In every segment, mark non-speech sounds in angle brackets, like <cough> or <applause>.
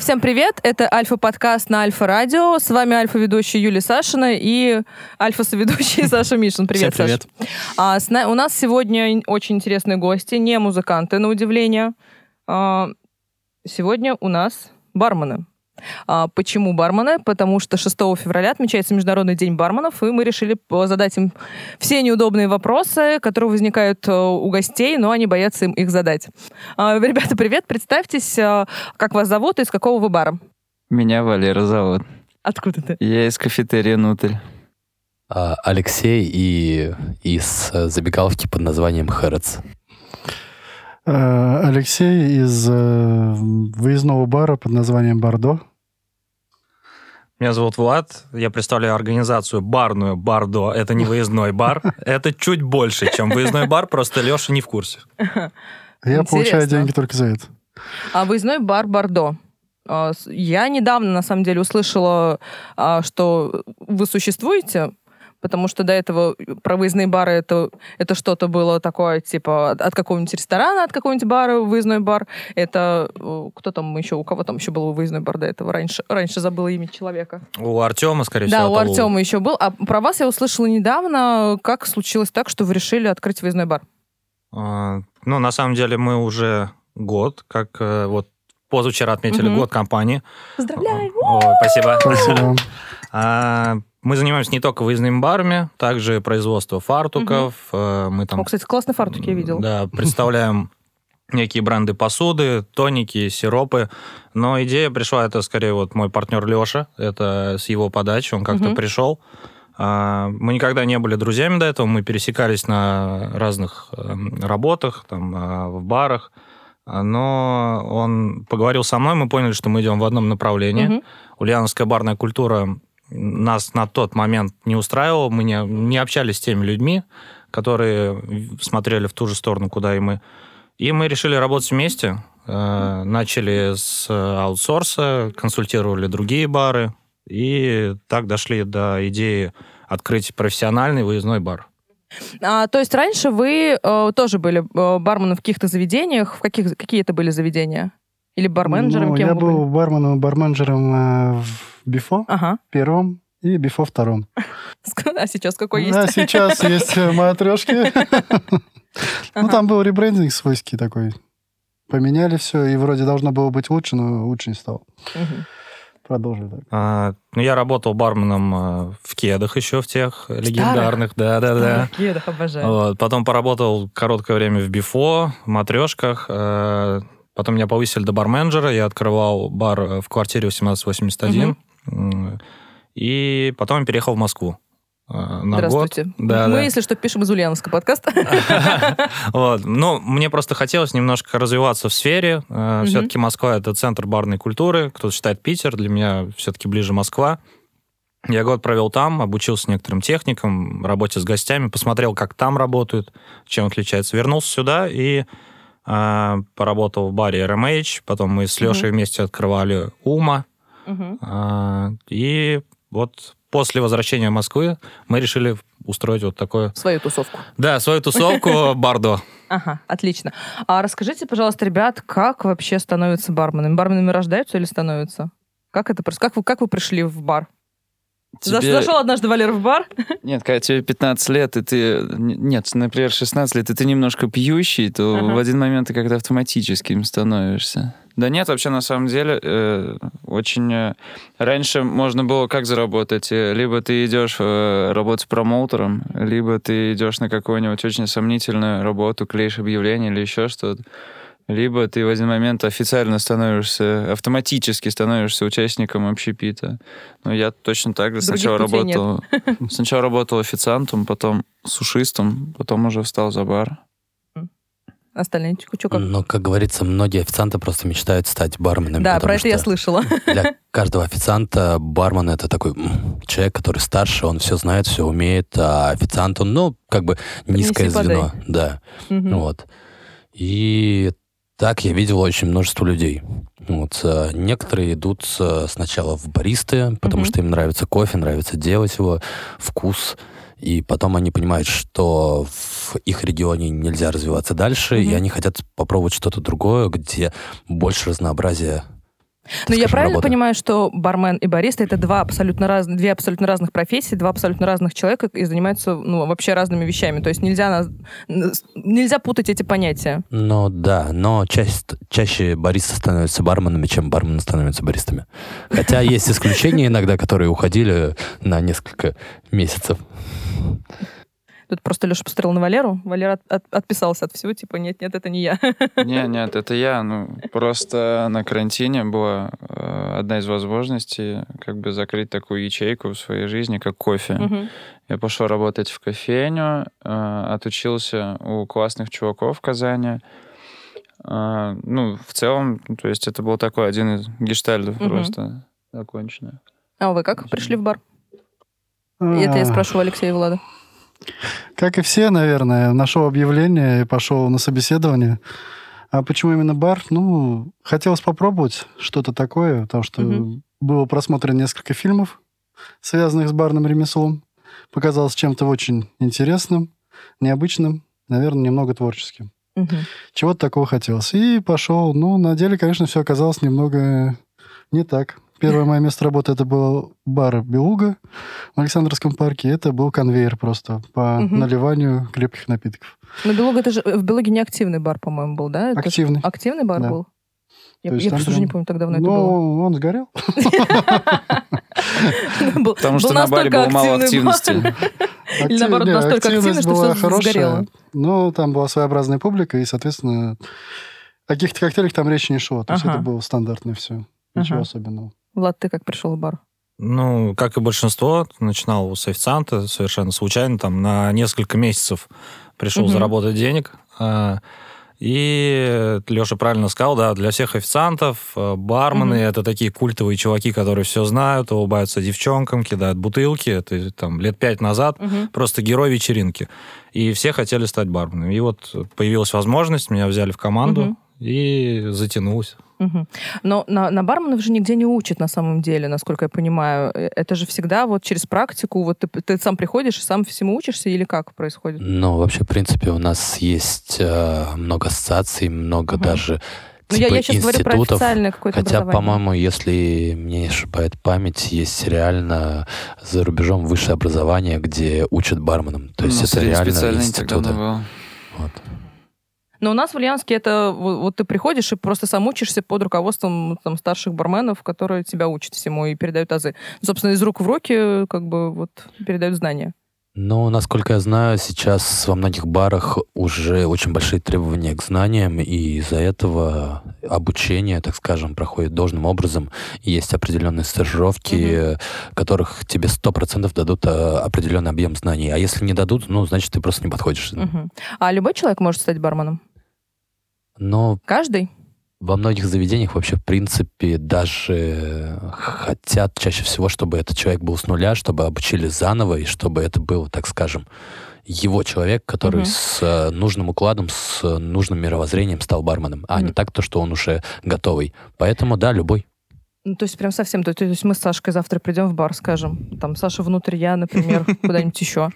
Всем привет, это Альфа-подкаст на Альфа-радио. С вами Альфа-ведущая Юлия Сашина и Альфа-соведущий <laughs> Саша Мишин. Привет, Всем привет. Саш. А, с на- У нас сегодня очень интересные гости, не музыканты, на удивление. А, Сегодня у нас бармены. А, Почему бармены? Потому что 6 февраля отмечается Международный день барменов, и мы решили задать им все неудобные вопросы, которые возникают э, у гостей, но они боятся им их задать. А, Ребята, привет, представьтесь, а, как вас зовут и из какого вы бара? Меня Валера зовут. Откуда ты? Я из кафетерия «Нутрь». А, Алексей и из э, забегаловки под названием Хэротс. Э, Алексей из э, выездного бара под названием Бордо. Меня зовут Влад, я представляю организацию барную Бардо. Это не выездной бар, это чуть больше, чем выездной бар, просто Леша не в курсе. Я получаю деньги только за это. А выездной бар Бордо. А, Я недавно, на самом деле, услышала, а, что вы существуете, потому что до этого про выездные бары это, это что-то было такое, типа, от, какого-нибудь ресторана, от какого-нибудь бара, выездной бар. Это э, кто там еще, у кого там еще был выездной бар до этого? Раньше, раньше забыла имя человека. У Артема, скорее Да, всего, у это Лу. Артема еще был. А про вас я услышала недавно, как случилось так, что вы решили открыть выездной бар. А, Ну, на самом деле, мы уже год, как э, вот позавчера отметили Мгм. год компании. Поздравляю! Ой, спасибо. Спасибо. <laughs> Мы занимаемся не только выездными барами, также производство фартуков. э, Мы там О, кстати, классные фартуки я видела. Да, представляем <laughs> некие бренды посуды, тоники, сиропы. Но идея пришла, это скорее вот мой партнер Леша, это с его подачи, он как-то Мгм. пришел. А, Мы никогда не были друзьями до этого, мы пересекались на разных эм, работах, там, а, в барах. Но он поговорил со мной, мы поняли, что мы идем в одном направлении. Мгм. Ульяновская барная культура нас на тот момент не устраивала, мы не, не общались с теми людьми, которые смотрели в ту же сторону, куда и мы. И мы решили работать вместе. Э, Начали с аутсорса, консультировали другие бары, и так дошли до идеи открыть профессиональный выездной бар. А, то есть раньше вы э, тоже были э, барменом в каких-то заведениях. В каких, какие это были заведения? Или барменджером? Ну, кем я вы был были? барменом и барменджером э, в Бифо Ага. первом и Бифо втором. <laughs> А сейчас какой А есть? сейчас <laughs> есть э, матрешки. <laughs> Ну, там был ребрендинг свойский такой. Поменяли все, и вроде должно было быть лучше, но лучше не стало. Так. А, Ну, я работал барменом э, в кедах еще, в тех легендарных. Да-да-да. Ах, Кедах обожаю. Вот. Потом поработал короткое время в Бифо, в матрешках. Э, Потом меня повысили до барменджера. Я открывал бар э, в квартире 1881. М, И потом переехал в Москву э, на год. Здравствуйте. Да, Мы, да. если что, пишем из Ульяновска подкаста. <laughs> <laughs> Вот. Ну, мне просто хотелось немножко развиваться в сфере. Мгм. Все-таки Москва — это центр барной культуры. Кто-то считает Питер. Для меня все-таки ближе Москва. Я год провел там, обучился некоторым техникам, работе с гостями, посмотрел, как там работают, чем отличается. Вернулся сюда и поработал в баре RMH. Потом мы с. Лешей вместе открывали Ума. А, и вот после возвращения в Москвы мы решили устроить вот такое... Свою тусовку. Да, свою тусовку <laughs> Бардо. Ага, отлично. А расскажите, пожалуйста, ребят, как вообще становятся барменами? Барменами рождаются или становятся? Как это происходит? Как вы, как вы пришли в бар? Тебе- Зашел однажды Валера в бар? <laughs> Нет, когда тебе 15 лет, и ты... Нет, например, 16 лет, и ты немножко пьющий, то Ага. в один момент ты как-то автоматически им становишься. Да нет, вообще, на самом деле, э, очень... э, раньше можно было как заработать? Э, Либо ты идешь э, работать промоутером, либо ты идешь на какую-нибудь очень сомнительную работу, клеишь объявление или еще что-то. Либо ты в один момент официально становишься, автоматически становишься участником общепита. Но я точно так же Других сначала нет. работал... <laughs> Сначала работал официантом, потом сушистом, потом уже встал за бар. Остальные что как? Но, как говорится, многие официанты просто мечтают стать барменами. Да, про это я слышала. <laughs> Для <laughs> каждого официанта бармен это такой человек, который старше, он все знает, все умеет, а официант, он, ну, как бы низкое Принеси, звено. Да. Вот. И так я видел очень множество людей. Вот. э, Некоторые идут э, сначала в баристы, потому Мгм. что им нравится кофе, нравится делать его, вкус. И потом они понимают, что в их регионе нельзя развиваться дальше, и Мгм. они хотят попробовать что-то другое, где больше разнообразия Но я скажем, правильно работа. понимаю, что бармен и бариста это два абсолютно раз... две абсолютно разных профессии, два абсолютно разных человека и занимаются ну, вообще разными вещами. То есть нельзя, нас... нельзя путать эти понятия. Ну да, но чаще, чаще баристы становятся барменами, чем бармены становятся баристами. Хотя есть исключения иногда, которые уходили на несколько месяцев. Тут просто Леша посмотрел на Валеру. Валера от- от- отписался от всего, типа, нет-нет, это не я. <laughs> Не, нет, это я. Ну, просто на карантине была э, одна из возможностей как бы закрыть такую ячейку в своей жизни, как кофе. Я пошел работать в кофейню, э, отучился у классных чуваков в Казани. Э, ну, в целом, то есть это был такой один из гештальтов Мгм. просто законченный. А вы как пришли в бар? Это я А, спрашиваю Алексея и Влада. Как и все, наверное, нашел объявление и пошел на собеседование. А почему именно бар? Ну, хотелось попробовать что-то такое, потому что Мгм. было просмотрено несколько фильмов, связанных с барным ремеслом. Показалось чем-то очень интересным, необычным, наверное, немного творческим. Мгм. Чего-то такого хотелось. И пошел. Ну, на деле, конечно, все оказалось немного не так. Первое мое место работы это был бар «Белуга» в Александровском парке. Это был конвейер просто по Мгм. наливанию крепких напитков. Но Белуга, это же в Белуге не активный бар, по-моему, был, да? Это Активный. Активный бар Да. был? Я, я там просто уже не помню, так давно это было. Ну, он сгорел. <laughs> <laughs> Потому что на баре было мало активный бар. активности. <laughs> Или наоборот, настолько активно, что хорошая, сгорело. Но там была своеобразная публика, и, соответственно, о каких-то коктейлях там речи не шло. То есть это было стандартное все. Ничего особенного. Влад, ты как пришел в бар? Ну, как и большинство, начинал с официанта совершенно случайно, там на несколько месяцев пришел Мгм. заработать денег. А, И Леша правильно сказал, да, для всех официантов э, бармены Мгм. это такие культовые чуваки, которые все знают, улыбаются девчонкам, кидают бутылки. Это там лет пять назад просто герой вечеринки. И все хотели стать барменами. И вот появилась возможность, меня взяли в команду. И затянулось. Но на, на барменов же нигде не учат на самом деле, насколько я понимаю. Э, Это же всегда вот через практику, вот ты, ты сам приходишь и сам всему учишься или как происходит? Ну, вообще, в принципе, у нас есть э, много ассоциаций, много Мгм. даже Ну, я, типа я сейчас говорю про институтов. официальное какое-то Хотя, по-моему, если мне не ошибает память, есть реально за рубежом высшее образование, где учат барменам. То есть Ну, это реально институты. Вот. Но у нас в Ульяновске это вот, ты приходишь и просто сам учишься под руководством там, старших барменов, которые тебя учат всему и передают азы. Собственно, из рук в руки как бы вот передают знания. Но, насколько я знаю, сейчас во многих барах уже очень большие требования к знаниям, и из-за этого обучение, так скажем, проходит должным образом. Есть определенные стажировки, э, которых тебе 100% дадут э, определенный объем знаний. А если не дадут, ну, значит, ты просто не подходишь. Мгм. А любой человек может стать барменом? Но Каждый? во многих заведениях вообще, в принципе, даже хотят чаще всего, чтобы этот человек был с нуля, чтобы обучили заново, и чтобы это был, так скажем, его человек, который Мгм. с э, нужным укладом, с э, нужным мировоззрением стал барменом, а не Мгм. так, то, что он уже готовый. Поэтому, да, любой. Ну, то есть прям совсем. То, то есть мы с Сашкой завтра придем в бар, скажем. Там Саша внутрь, я, например, куда-нибудь еще.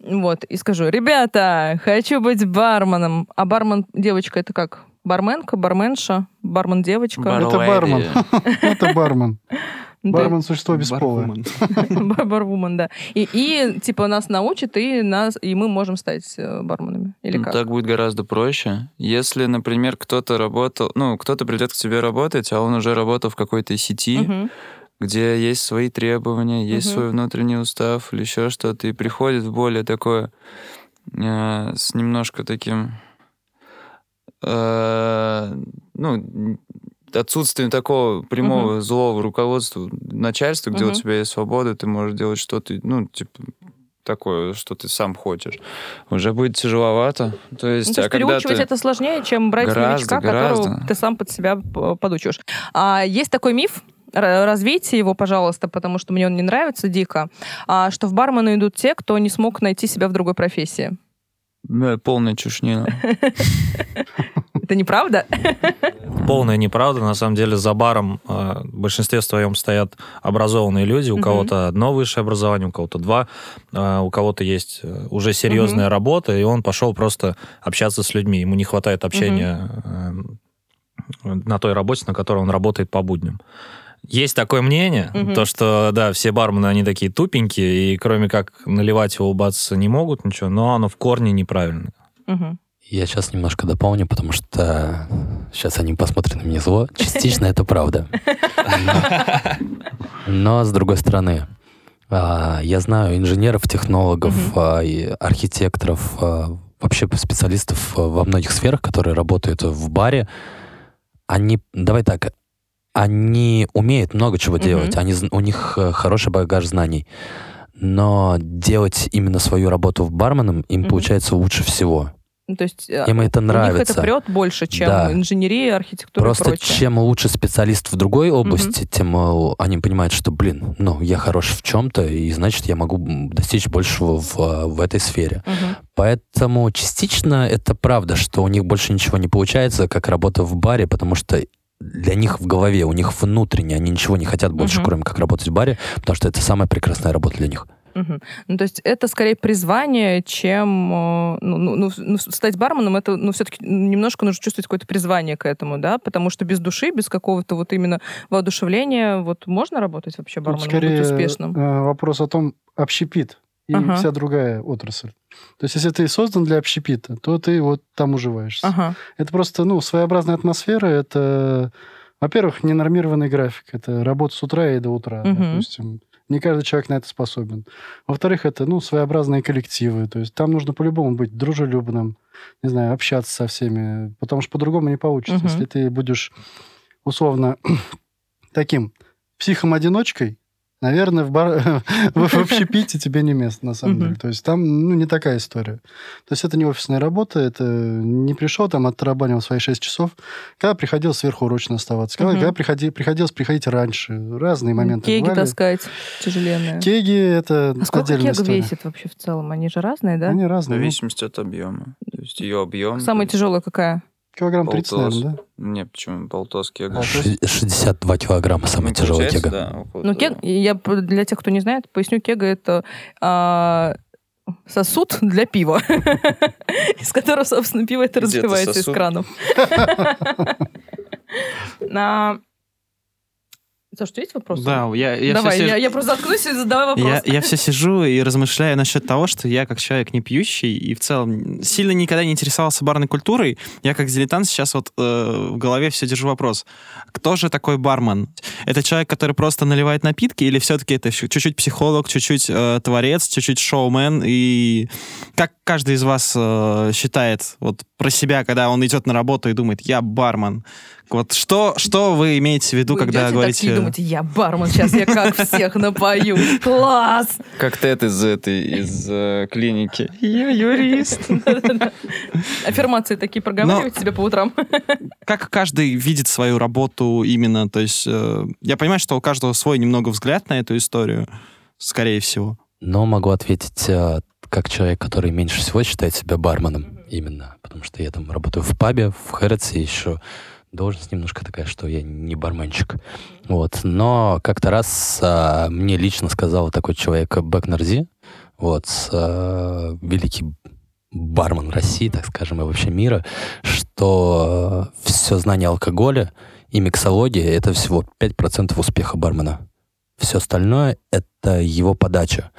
Вот, и скажу, ребята, хочу быть барменом. А бармен девочка это как? Барменка, барменша, бармен-девочка? Бар- Это бармен. Это бармен. Бармен <laughs> существо бесполое. <laughs> Бар- Барвумен, да. И, и типа нас научат, и, нас, и мы можем стать э, барменами. Или Ну, как? Так будет гораздо проще. Если, например, кто-то работал, ну, кто-то придет к тебе работать, а он уже работал в какой-то сети. Где есть свои требования, есть Мгм. свой внутренний устав или еще что-то, и приходит в более такое, э, с немножко таким, э, ну, отсутствием такого прямого злого руководства начальства, где у Мгм. тебя есть свобода, ты можешь делать что-то, ну, типа, такое, что ты сам хочешь. Уже будет тяжеловато. То есть, Ну, то а есть когда переучивать ты... это сложнее, чем брать Гораздо, новичка, которого гораздо. ты сам под себя п- подучиваешь. А есть такой миф, развейте его, пожалуйста, потому что мне он не нравится дико, а, что в бармены идут те, кто не смог найти себя в другой профессии. Да, полная чушнина. <laughs> Это неправда? <laughs> Полная неправда. На самом деле за баром э, в большинстве своем стоят образованные люди. У кого-то одно высшее образование, у кого-то два. э, у кого-то есть э, уже серьезная работа, и он пошел просто общаться с людьми. Ему не хватает общения э, на той работе, на которой он работает по будням. Есть такое мнение, Мгм. то что, да, все бармены, они такие тупенькие, и кроме как наливать и улыбаться не могут ничего, но оно в корне неправильно. Мгм. Я сейчас немножко дополню, потому что сейчас они посмотрят на меня зло. Частично это правда. Но с другой стороны, а, я знаю инженеров, технологов, а, архитекторов, а, вообще специалистов во многих сферах, которые работают в баре. Они, давай так, они умеют много чего Мгм. делать, они, у них э, хороший багаж знаний. Но делать именно свою работу в барменом им Мгм. получается лучше всего. Ну, то есть э, Им это у них нравится. это прет больше, чем Да. инженерия, архитектура Просто и прочее. чем лучше специалист в другой области, тем э, они понимают, что, блин, ну, я хорош в чем-то, и значит, я могу достичь большего в, в этой сфере. Мгм. Поэтому частично это правда, что у них больше ничего не получается, как работа в баре, потому что для них в голове, у них внутренне, они ничего не хотят больше, Мгм. кроме как работать в баре, потому что это самая прекрасная работа для них. Мгм. Ну, то есть это скорее призвание, чем... э, Ну, ну, ну, ну, стать барменом, это, ну, все-таки немножко нужно чувствовать какое-то призвание к этому, да? Потому что без души, без какого-то вот именно воодушевления, вот можно работать вообще Тут барменом, скорее быть успешным? э, вопрос о том, общепит и Ага. вся другая отрасль. То есть, если ты создан для общепита, то ты вот там уживаешься. Ага. Это просто, ну, своеобразная атмосфера. Это, во-первых, ненормированный график. Это работа с утра и до утра, Мгм. допустим. Не каждый человек на это способен. Во-вторых, это, ну, своеобразные коллективы. То есть там нужно по-любому быть дружелюбным, не знаю, общаться со всеми, потому что по-другому не получится. Мгм. Если ты будешь, условно, <clears throat> таким психом-одиночкой, наверное, в, бар... <laughs> в общепите тебе не место, на самом деле. То есть там, ну, не такая история. То есть это не офисная работа, это не пришел там, отрабанивал свои 6 часов. Когда приходил сверхурочно оставаться, когда, когда приходи, приходилось приходить раньше. Разные моменты Кеги бывали. таскать тяжеленные. Кеги это А сколько история. весит вообще в целом? Они же разные, да? Они В разные. ну, зависимости от объема. То есть ее объем... Самая тяжелая какая? Килограмм 30, Полтос. наверное, да? Не, почему? Полтос кега. Полтос. Ш- 62 килограмма самая Ну, тяжелая кега. да, Ну, кег, я для тех, кто не знает, поясню, кега это а, сосуд для пива, <laughs> из которого, собственно, пиво это разливается из кранов. <laughs> У тебя есть вопросы? Да, я, я Давай, я, я просто заткнусь и задавай вопрос. Я, я все сижу и размышляю насчет того, что я как человек не пьющий и в целом сильно никогда не интересовался барной культурой. Я как дилетант сейчас вот э, в голове все держу вопрос. Кто же такой бармен? Это человек, который просто наливает напитки или все-таки это чуть-чуть психолог, чуть-чуть э, творец, чуть-чуть шоумен? И как каждый из вас э, считает вот про себя, когда он идет на работу и думает, я бармен? Вот что, что вы имеете в виду, Вы когда говорите... такие, думаете, я бармен, сейчас я как всех напою. Класс! Как Тед из этой, из э, клиники. Я юрист. Аффирмации такие проговариваете себе по утрам? как каждый видит свою работу именно, то есть э, я понимаю, что у каждого свой немного взгляд на эту историю, скорее всего. Но могу ответить э, как человек, который меньше всего считает себя барменом именно, потому что я там работаю в пабе, в Хэротсе еще должность немножко такая, что я не барменчик. Вот. Но как-то раз а, мне лично сказал такой человек Бэк вот, а, великий бармен России, так скажем, и вообще мира, что все знание алкоголя и миксология — это всего 5% успеха бармена. Все остальное — это его подача.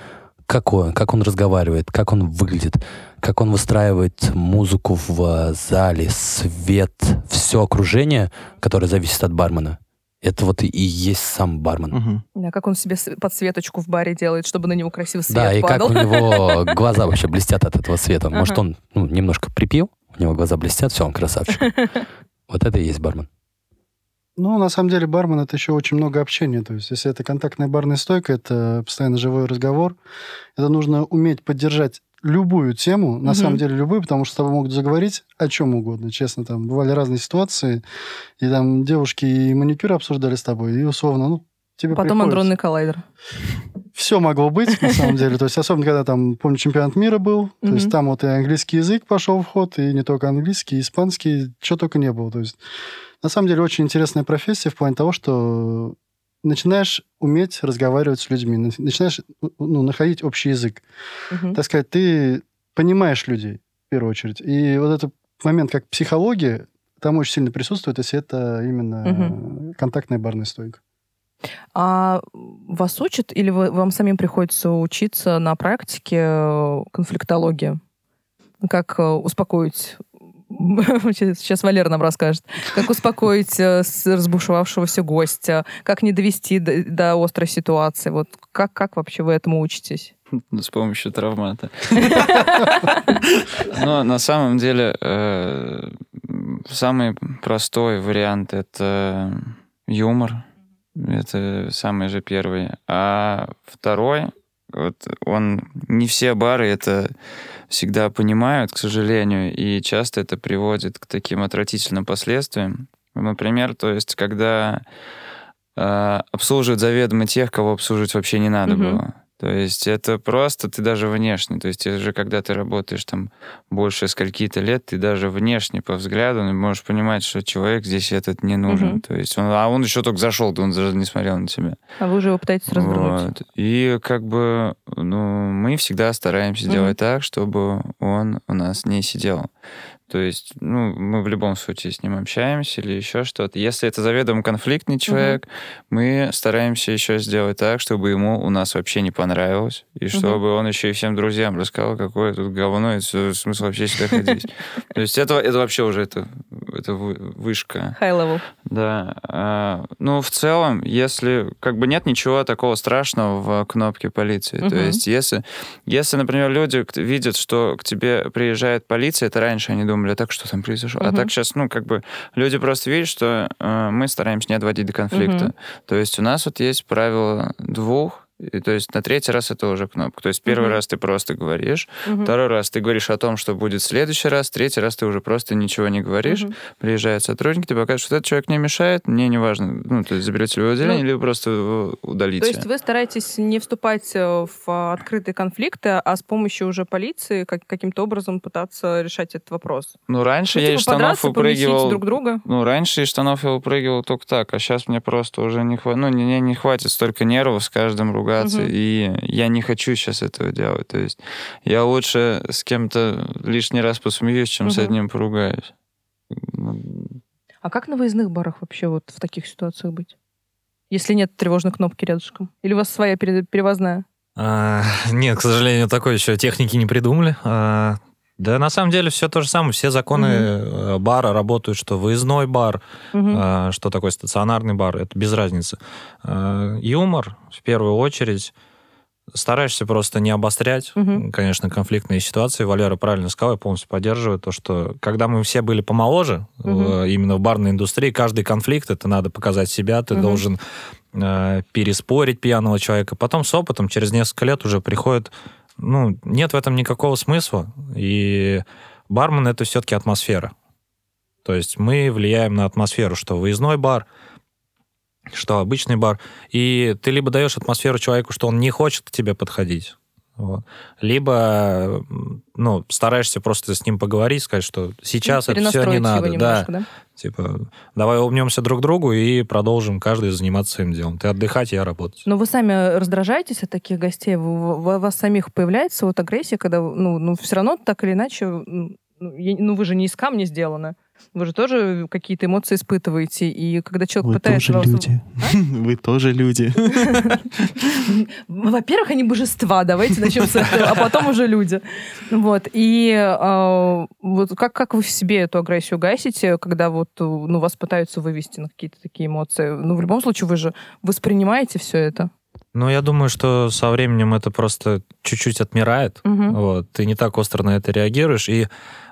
Как он, как он разговаривает, как он выглядит, как он выстраивает музыку в э, зале, свет, все окружение, которое зависит от бармена. Это вот и есть сам бармен. Мгм. Да, как он себе подсветочку в баре делает, чтобы на него красиво свет Да, и как у него <laughs> глаза вообще блестят от этого света. Может, он ну, немножко припил, у него глаза блестят, все, он красавчик. <laughs> Вот это и есть бармен. Ну, на самом деле, бармен это еще очень много общения. То есть, если это контактная барная стойка, это постоянно живой разговор. Это нужно уметь поддержать любую тему, на Мгм. самом деле любую, потому что с тобой могут заговорить о чем угодно, честно. Там бывали разные ситуации, и там девушки и маникюр обсуждали с тобой, и условно, ну, тебе Потом андронный коллайдер. Все могло быть, на самом деле. То есть, особенно, когда там, помню, чемпионат мира был, то есть там вот и английский язык пошел в ход, и не только английский, и испанский, что только не было. То есть, на самом деле, очень интересная профессия в плане того, что начинаешь уметь разговаривать с людьми, на- начинаешь ну, находить общий язык. Мгм. Так сказать, ты понимаешь людей, в первую очередь. И вот этот момент, как психология, там очень сильно присутствует, если это именно контактная барная стойка. А вас учат или вы, вам самим приходится учиться на практике э, конфликтологии? Как э, успокоить <laughs> Сейчас Валера нам расскажет. Как успокоить э, разбушевавшегося гостя, как не довести до, до острой ситуации. Вот как, как вообще вы этому учитесь? Ну, <laughs> с помощью травмата. <laughs> Но на самом деле самый простой вариант — это юмор. Это самый же первый. А второй, вот он не все бары это всегда понимают, к сожалению, и часто это приводит к таким отвратительным последствиям. Например, то есть, когда э, обслуживают заведомо тех, кого обслуживать вообще не надо mm-hmm. было. То есть это просто ты даже внешне, то есть уже когда ты работаешь там больше скольки-то лет, ты даже внешне по взгляду можешь понимать, что человек здесь этот не нужен. Угу. То есть он, а он еще только зашел, он даже не смотрел на тебя. А вы уже его пытаетесь развернуть. Вот. И как бы ну, мы всегда стараемся угу. делать так, чтобы он у нас не сидел. То есть, ну, мы в любом случае с ним общаемся или еще что-то. Если это заведомо конфликтный человек, угу. мы стараемся еще сделать так, чтобы ему у нас вообще не понравилось, и чтобы угу. он еще и всем друзьям рассказал, какое тут говно, и смысл вообще сюда ходить. <laughs> То есть это, это вообще уже это, это вышка. High level. Да. А, ну, в целом, если как бы нет ничего такого страшного в кнопке полиции. То есть если, если, например, люди видят, что к тебе приезжает полиция, это раньше они думают, думали, а так что там произошло? Угу. А так сейчас, ну, как бы люди просто видят, что э, мы стараемся не отводить до конфликта. Угу. То есть у нас вот есть правило двух, и, то есть на третий раз это уже кнопка. То есть первый uh-huh. раз ты просто говоришь, uh-huh. второй раз ты говоришь о том, что будет в следующий раз, третий раз ты уже просто ничего не говоришь. Uh-huh. Приезжает сотрудник, ты покажешь, что этот человек не мешает, мне не важно, ну, то есть заберете его отделение, ну, либо просто удалите. То есть вы стараетесь не вступать э, в открытые конфликты, а с помощью уже полиции как, каким-то образом пытаться решать этот вопрос? Ну, раньше ну, я типа из штанов упрыгивал... друг друга? Ну, раньше из штанов я упрыгивал только так, а сейчас мне просто уже не хватит, ну, не, не хватит столько нервов с каждым ругом ругаться, угу. и я не хочу сейчас этого делать. То есть я лучше с кем-то лишний раз посмеюсь, чем угу. с одним поругаюсь. А как на выездных барах вообще вот в таких ситуациях быть? Если нет тревожной кнопки рядышком? Или у вас своя перевозная? А, <laughs> нет, к сожалению, такой еще техники не придумали. А, да, на самом деле все то же самое. Все законы угу. бара работают, что выездной бар, угу. что такое стационарный бар, это без разницы. А, юмор, в первую очередь, стараешься просто не обострять, угу. конечно, конфликтные ситуации. Валера правильно сказал, я полностью поддерживаю то, что когда мы все были помоложе, угу. именно в барной индустрии, каждый конфликт, это надо показать себя, ты угу. должен э, переспорить пьяного человека. Потом с опытом, через несколько лет уже приходит ну, нет в этом никакого смысла. И бармен — это все-таки атмосфера. То есть мы влияем на атмосферу, что выездной бар, что обычный бар. И ты либо даешь атмосферу человеку, что он не хочет к тебе подходить, вот. Либо ну, стараешься просто с ним поговорить, сказать, что сейчас это все не надо. Немножко, да. да? Типа, давай умнемся друг другу и продолжим каждый заниматься своим делом. Ты отдыхать, я работать. Но вы сами раздражаетесь от таких гостей? У вас самих появляется вот агрессия, когда ну, ну все равно так или иначе, ну, ну вы же не из камня сделаны. Вы же тоже какие-то эмоции испытываете, и когда человек Вы пытается... Тоже люди. А? <laughs> Вы тоже люди. Во-первых, они божества, давайте начнем с этого, а потом уже люди. Вот, и э, вот как, как вы в себе эту агрессию гасите, когда вот ну, вас пытаются вывести на какие-то такие эмоции? Ну, в любом случае, вы же воспринимаете все это. Ну, я думаю, что со временем это просто чуть-чуть отмирает. Угу. Вот, ты не так остро на это реагируешь, и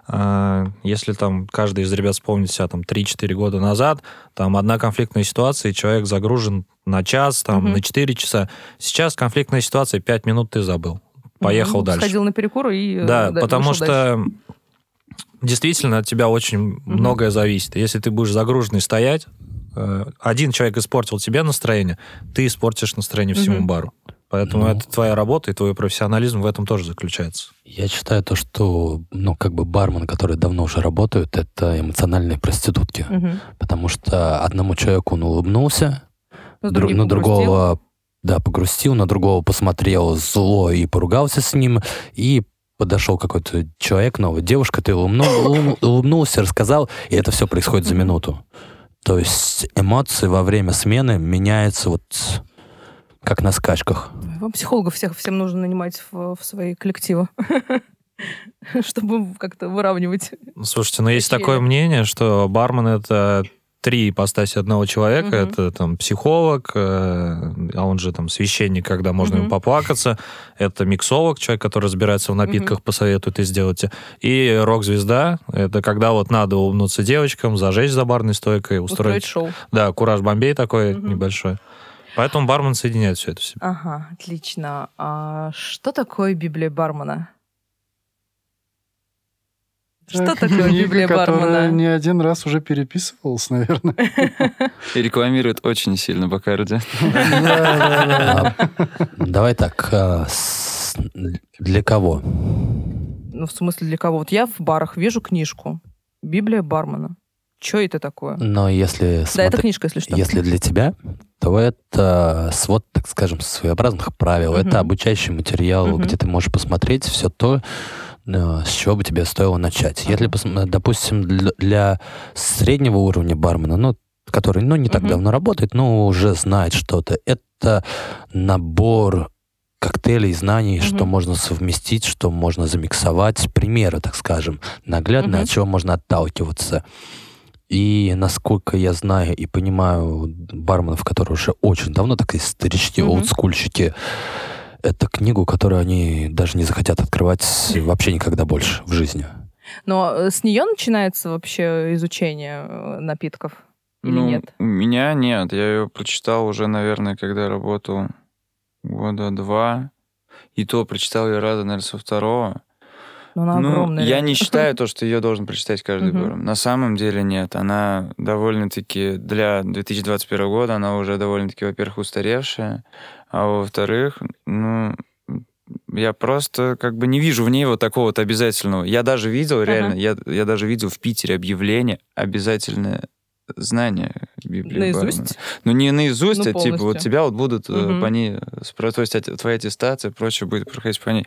а, если там каждый из ребят вспомнит себя там 3-4 года назад, там одна конфликтная ситуация, и человек загружен на час, там, угу. на 4 часа. Сейчас конфликтная ситуация, 5 минут ты забыл. Поехал угу. дальше. Сходил на перекур и... Э, да, да потому что дальше. действительно от тебя очень угу. многое зависит. Если ты будешь загруженный стоять, э, один человек испортил тебе настроение, ты испортишь настроение всему угу. бару. Поэтому ну, это твоя работа, и твой профессионализм в этом тоже заключается. Я считаю то, что, ну, как бы бармен, которые давно уже работают, это эмоциональные проститутки. Угу. Потому что одному человеку он улыбнулся, друг, на другого, да, погрустил, на другого посмотрел зло и поругался с ним, и подошел какой-то человек новый, девушка, ты улыбнул- улыб- улыбнулся, рассказал, и это все происходит за минуту. То есть эмоции во время смены меняются вот как на скачках. Вам психологов всех всем нужно нанимать в, в свои коллективы, <laughs> чтобы как-то выравнивать. Слушайте, ну есть такое мнение, что бармен это три ипостаси одного человека. Мгм. Это там психолог, э, а он же там священник, когда можно Мгм. ему поплакаться. Это миксолог, человек, который разбирается в напитках, посоветует и сделайте. И рок-звезда. Это когда вот надо улыбнуться девочкам, зажечь за барной стойкой, Устроить устроить... шоу. Да, кураж Бомбей такой Мгм. небольшой. Поэтому бармен соединяет все это в себе. Ага, отлично. А что такое Библия бармена? Что Так, такое Библия бармена? не один раз уже переписывалась, наверное. И рекламирует очень сильно Бакарди. Давай так, а, для кого? Ну, в смысле, для кого? Вот я в барах вижу книжку. Библия бармена. Что это такое? Но если Да, это смотри- книжка, если что. Если для тебя, то это свод, так скажем, своеобразных правил. Мгм. Это обучающий материал, Мгм. где ты можешь посмотреть все то, с чего бы тебе стоило начать. Если, посм- допустим, для, среднего уровня бармена, ну, который, ну, не так Мгм. давно работает, но уже знает что-то, это набор коктейлей, знаний, Мгм. что можно совместить, что можно замиксовать, примеры, так скажем, наглядно, Мгм. от чего можно отталкиваться. И насколько я знаю и понимаю барменов, которые уже очень давно, такие старички, Мгм. олдскульщики, это книгу, которую они даже не захотят открывать вообще никогда больше в жизни. Но э, с нее начинается вообще изучение э, напитков? Или Ну, нет? У меня нет. Я ее прочитал уже, наверное, когда работал года два. И то прочитал ее раза, наверное, со второго. Ну, она ну, огромная. я не <laughs> считаю то, что ее должен прочитать каждый бармен. На самом деле нет. Она довольно-таки для 2021 года, она уже довольно-таки, во-первых, устаревшая, а во-вторых, ну, я просто как бы не вижу в ней вот такого вот обязательного. Я даже видел, Ага. реально, я, я даже видел в Питере объявление обязательное знание Библии. Наизусть? Ну, не наизусть, Ну, а типа вот тебя вот будут Мгм. по ней, то есть ат- твоя аттестация, прочее будет проходить по ней.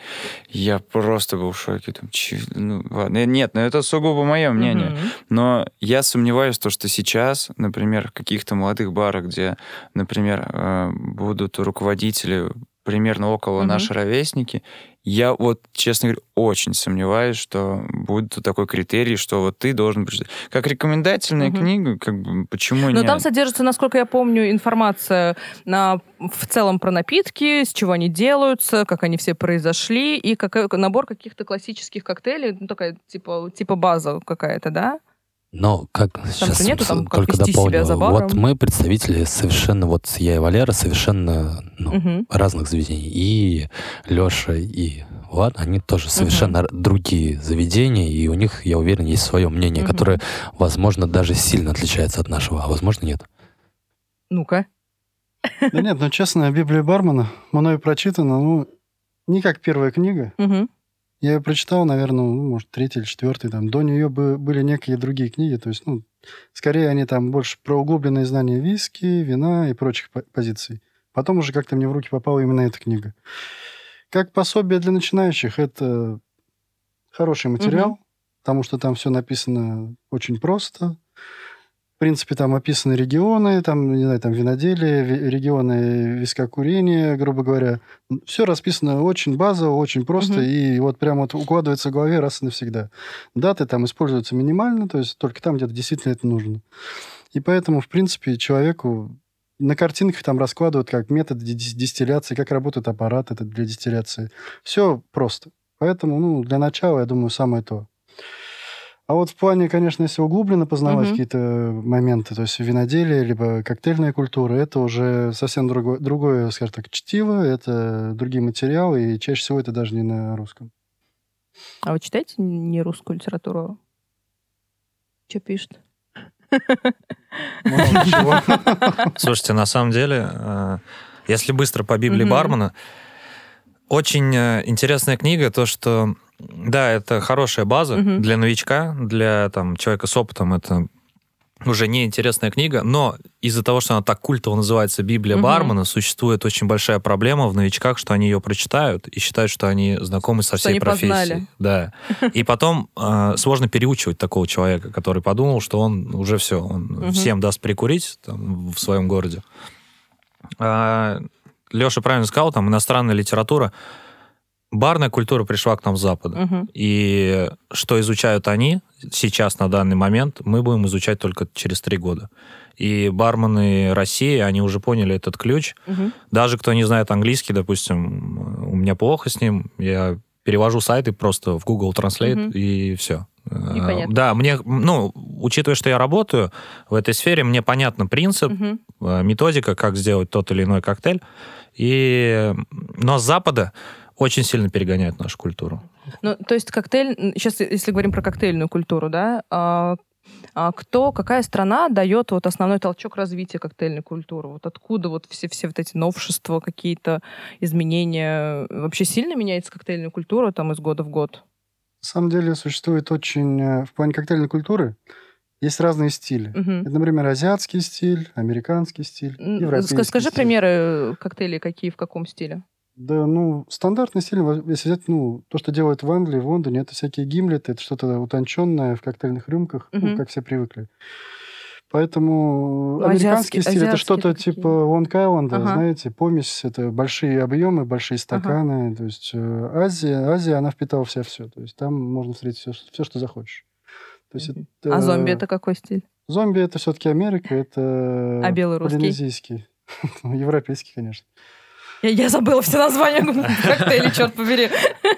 Я просто был в шоке. Там, «Чё? ну, ладно. Нет, ну это сугубо мое мнение. Мгм. Но я сомневаюсь, то, что сейчас, например, в каких-то молодых барах, где, например, э, будут руководители примерно около Мгм. наши ровесники, я вот, честно говоря, очень сомневаюсь, что будет такой критерий, что вот ты должен прочитать. Как рекомендательная Мгм. книга, как бы, почему Но нет? там содержится, насколько я помню, информация на, в целом про напитки, с чего они делаются, как они все произошли, и какой, набор каких-то классических коктейлей, ну, такая типа, типа база какая-то, да? Но как сейчас нету там, как только себя дополню. за Вот мы представители совершенно, вот я и Валера, совершенно ну, Мгм. разных заведений. И Леша, и Влад, они тоже совершенно р- другие заведения, и у них, я уверен, есть свое мнение, Мгм. которое, возможно, даже сильно отличается от нашего, а возможно, нет. Ну-ка. Да нет, ну честно, Библия бармена мной прочитана, ну, не как первая книга. Мгм. Я ее прочитал, наверное, ну, может, третий или четвертый. Там. До нее бы были некие другие книги. То есть, ну, скорее они там больше про углубленные знания виски, вина и прочих по- позиций. Потом уже как-то мне в руки попала именно эта книга. Как пособие для начинающих, это хороший материал, потому что там все написано очень просто. В принципе, там описаны регионы, там, не знаю, там виноделие, ви- регионы вискокурения, грубо говоря. Все расписано очень базово, очень просто, Мгм. и вот прям вот укладывается в голове раз и навсегда. Даты там используются минимально, то есть только там, где действительно это нужно. И поэтому, в принципе, человеку на картинках там раскладывают как метод ди- ди- дистилляции, как работает аппарат этот для дистилляции. Все просто. Поэтому, ну, для начала, я думаю, самое то. А вот в плане, конечно, если углубленно познавать Мгм. какие-то моменты, то есть виноделие, либо коктейльная культура, это уже совсем другое, другое, скажем так, чтиво, это другие материалы, и чаще всего это даже не на русском. А вы читаете не русскую литературу? Что пишет? <laughs> Слушайте, на самом деле, э, если быстро по Библии бармена, очень э, интересная книга, то, что, да, это хорошая база Мгм. для новичка, для там, человека с опытом, это уже неинтересная книга, но из-за того, что она так культово называется «Библия Мгм. бармена», существует очень большая проблема в новичках, что они ее прочитают и считают, что они знакомы со Что всей они профессией. познали. Да. <laughs> И потом э, сложно переучивать такого человека, который подумал, что он уже все, он Мгм. всем даст прикурить там, в своем городе. Леша правильно сказал, там иностранная литература. Барная культура пришла к нам с Запада. Мгм. И что изучают они сейчас, на данный момент, мы будем изучать только через три года. И бармены России, они уже поняли этот ключ. Мгм. Даже кто не знает английский, допустим, у меня плохо с ним, я перевожу сайты просто в Google Translate, Мгм. и все. И понятно. Да, мне, ну, учитывая, что я работаю в этой сфере, мне понятно принцип, э, методика, как сделать тот или иной коктейль. И... Но с Запада очень сильно перегоняют нашу культуру. Ну, то есть коктейль, сейчас, если говорим про коктейльную культуру, да, а, а кто, какая страна дает вот основной толчок развития коктейльной культуры? Вот откуда вот все, все вот эти новшества, какие-то изменения? Вообще сильно меняется коктейльная культура там из года в год? На самом деле существует очень... э, В плане коктейльной культуры есть разные стили. Это, например, азиатский стиль, американский стиль, европейский ска- Скажи стиль. примеры коктейлей, какие, в каком стиле? Да, ну, стандартный стиль, если взять, ну, то, что делают в Англии, в Лондоне, это всякие гимлеты, это что-то утонченное в коктейльных рюмках, Мгм. ну, как все привыкли. Поэтому Ну, американский стиль это что-то типа Лонг-Айленда, Ага. знаете, помесь, это большие объемы, большие стаканы. То есть э, Азия, Азия, она впитала вся все. То есть там можно встретить все, все что захочешь. То есть Мгм. это- А зомби это какой стиль? Зомби это все-таки Америка, это А белый русский? полинезийский. <laughs> Европейский, конечно. Я, я забыла все названия коктейлей, черт побери.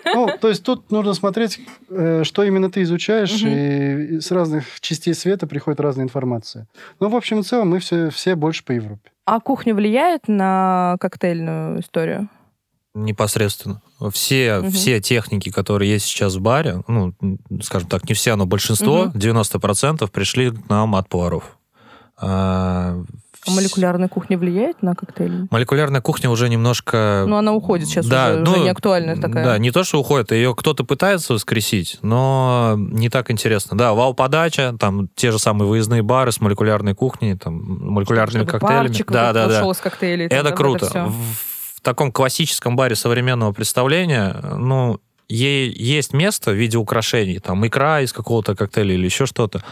Ну, то есть тут нужно смотреть, э, что именно ты изучаешь, Мгм. и с разных частей света приходит разная информация. Но, в общем и целом, мы все, все больше по Европе. А кухня влияет на коктейльную историю? Непосредственно. Все, Мгм. все техники, которые есть сейчас в баре, ну, скажем так, не все, но большинство, Мгм. 90% пришли к нам от поваров. А, А молекулярная кухня влияет на коктейль? Молекулярная кухня уже немножко... Ну, она уходит сейчас Да, уже, ну, уже не актуальная такая. Да, не то, что уходит, ее кто-то пытается воскресить, но не так интересно. Да, вау-подача, там те же самые выездные бары с молекулярной кухней, там, молекулярными Чтобы коктейлями. да, да, да. из коктейлей. Это да, вот круто. всё. в, в таком классическом баре современного представления, ну, ей есть место в виде украшений, там, икра из какого-то коктейля или еще что-то.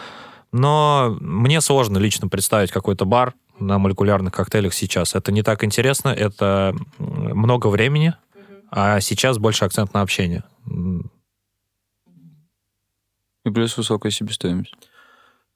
Но мне сложно лично представить какой-то бар на молекулярных коктейлях сейчас. Это не так интересно, это много времени, а сейчас больше акцент на общение. И плюс высокая себестоимость.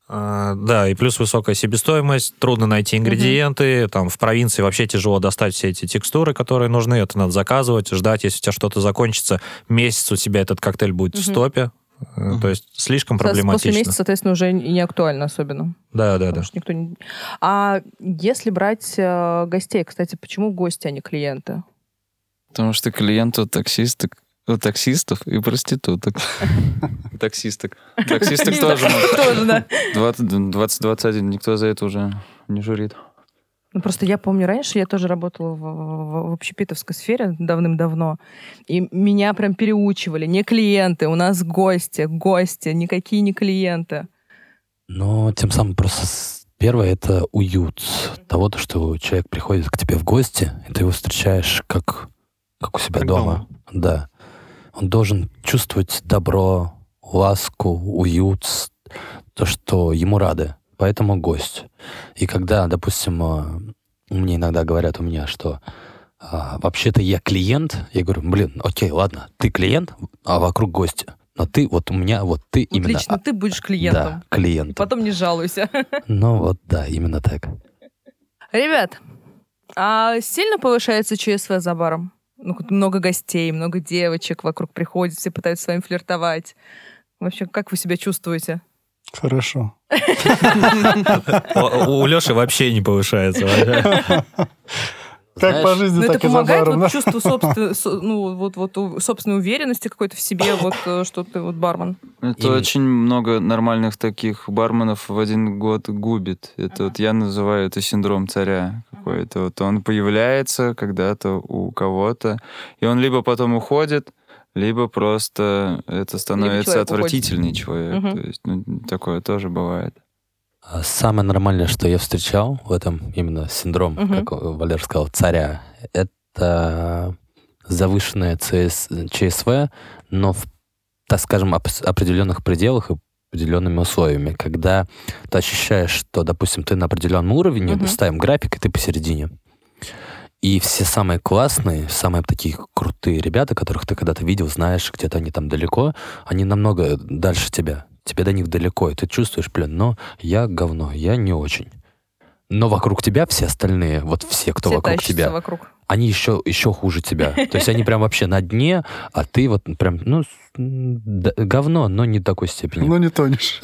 а, Да, и плюс высокая себестоимость, трудно найти ингредиенты, там в провинции вообще тяжело достать все эти текстуры, которые нужны, это надо заказывать, ждать, если у тебя что-то закончится, месяц у тебя этот коктейль будет в Мгм. стопе, Мгм. то есть слишком Сейчас проблематично. После месяца, соответственно, уже не актуально особенно. Да, да, да. Что никто не... А если брать э, гостей, кстати, почему гости, а не клиенты? Потому что клиент у таксисток, у таксистов и проституток. <laughs> <laughs> Таксисток. Таксисток тоже да. 2021 никто за это уже не журит. Ну, просто я помню, раньше я тоже работала в, в- в общепитовской сфере давным-давно, и меня прям переучивали. Не клиенты, у нас гости, гости, никакие не клиенты. Но тем самым просто первое это уют того, то, что человек приходит к тебе в гости, и ты его встречаешь как, как у себя Как дома. Да. Он должен чувствовать добро, ласку, уют, то, что ему рады. Поэтому гость. И когда, допустим, э, мне иногда говорят у меня, что а, вообще-то я клиент, я говорю, блин, окей, ладно, ты клиент, а вокруг гости. Но ты, вот у меня, вот ты Вот именно... лично ты будешь клиентом. Да, клиентом. Потом не жалуйся. <laughs> Ну вот, да, именно так. Ребят, а сильно повышается ЧСВ за баром? Ну, много гостей, много девочек вокруг приходят, все пытаются с вами флиртовать. Вообще, как вы себя чувствуете? Хорошо. <laughs> У, Леши вообще не повышается. Как <laughs> по жизни, Ну, это так и за помогает баром. вот да? чувству <laughs> ну, вот, вот, собственной уверенности какой-то в себе, вот, э, что ты вот бармен. Это очень много нормальных таких барменов в один год губит. Это вот я называю это синдром царя какой-то. Вот он появляется когда-то у кого-то, и он либо потом уходит, либо просто это становится человек уходит. отвратительный человек. Мгм. То есть ну, такое тоже бывает. А Самое нормальное, что я встречал в этом именно синдром, Мгм. как Валер сказал, царя, это завышенное ЦС, ЧСВ, но в, так скажем, оп- определенных пределах и определенными условиями. Когда ты ощущаешь, что, допустим, ты на определенном уровне, Мгм. ставим график, и ты посередине. И все самые классные, самые такие крутые ребята, которых ты когда-то видел, знаешь, где-то они там далеко, они намного дальше тебя. Тебе до них далеко, и ты чувствуешь, блин, но я говно, я не очень. Но вокруг тебя все остальные, вот все, кто Все вокруг тебя, вокруг. Они еще, еще хуже тебя. То есть они прям вообще на дне, а ты вот прям, ну, говно, но не такой степени. Ну, не тонешь.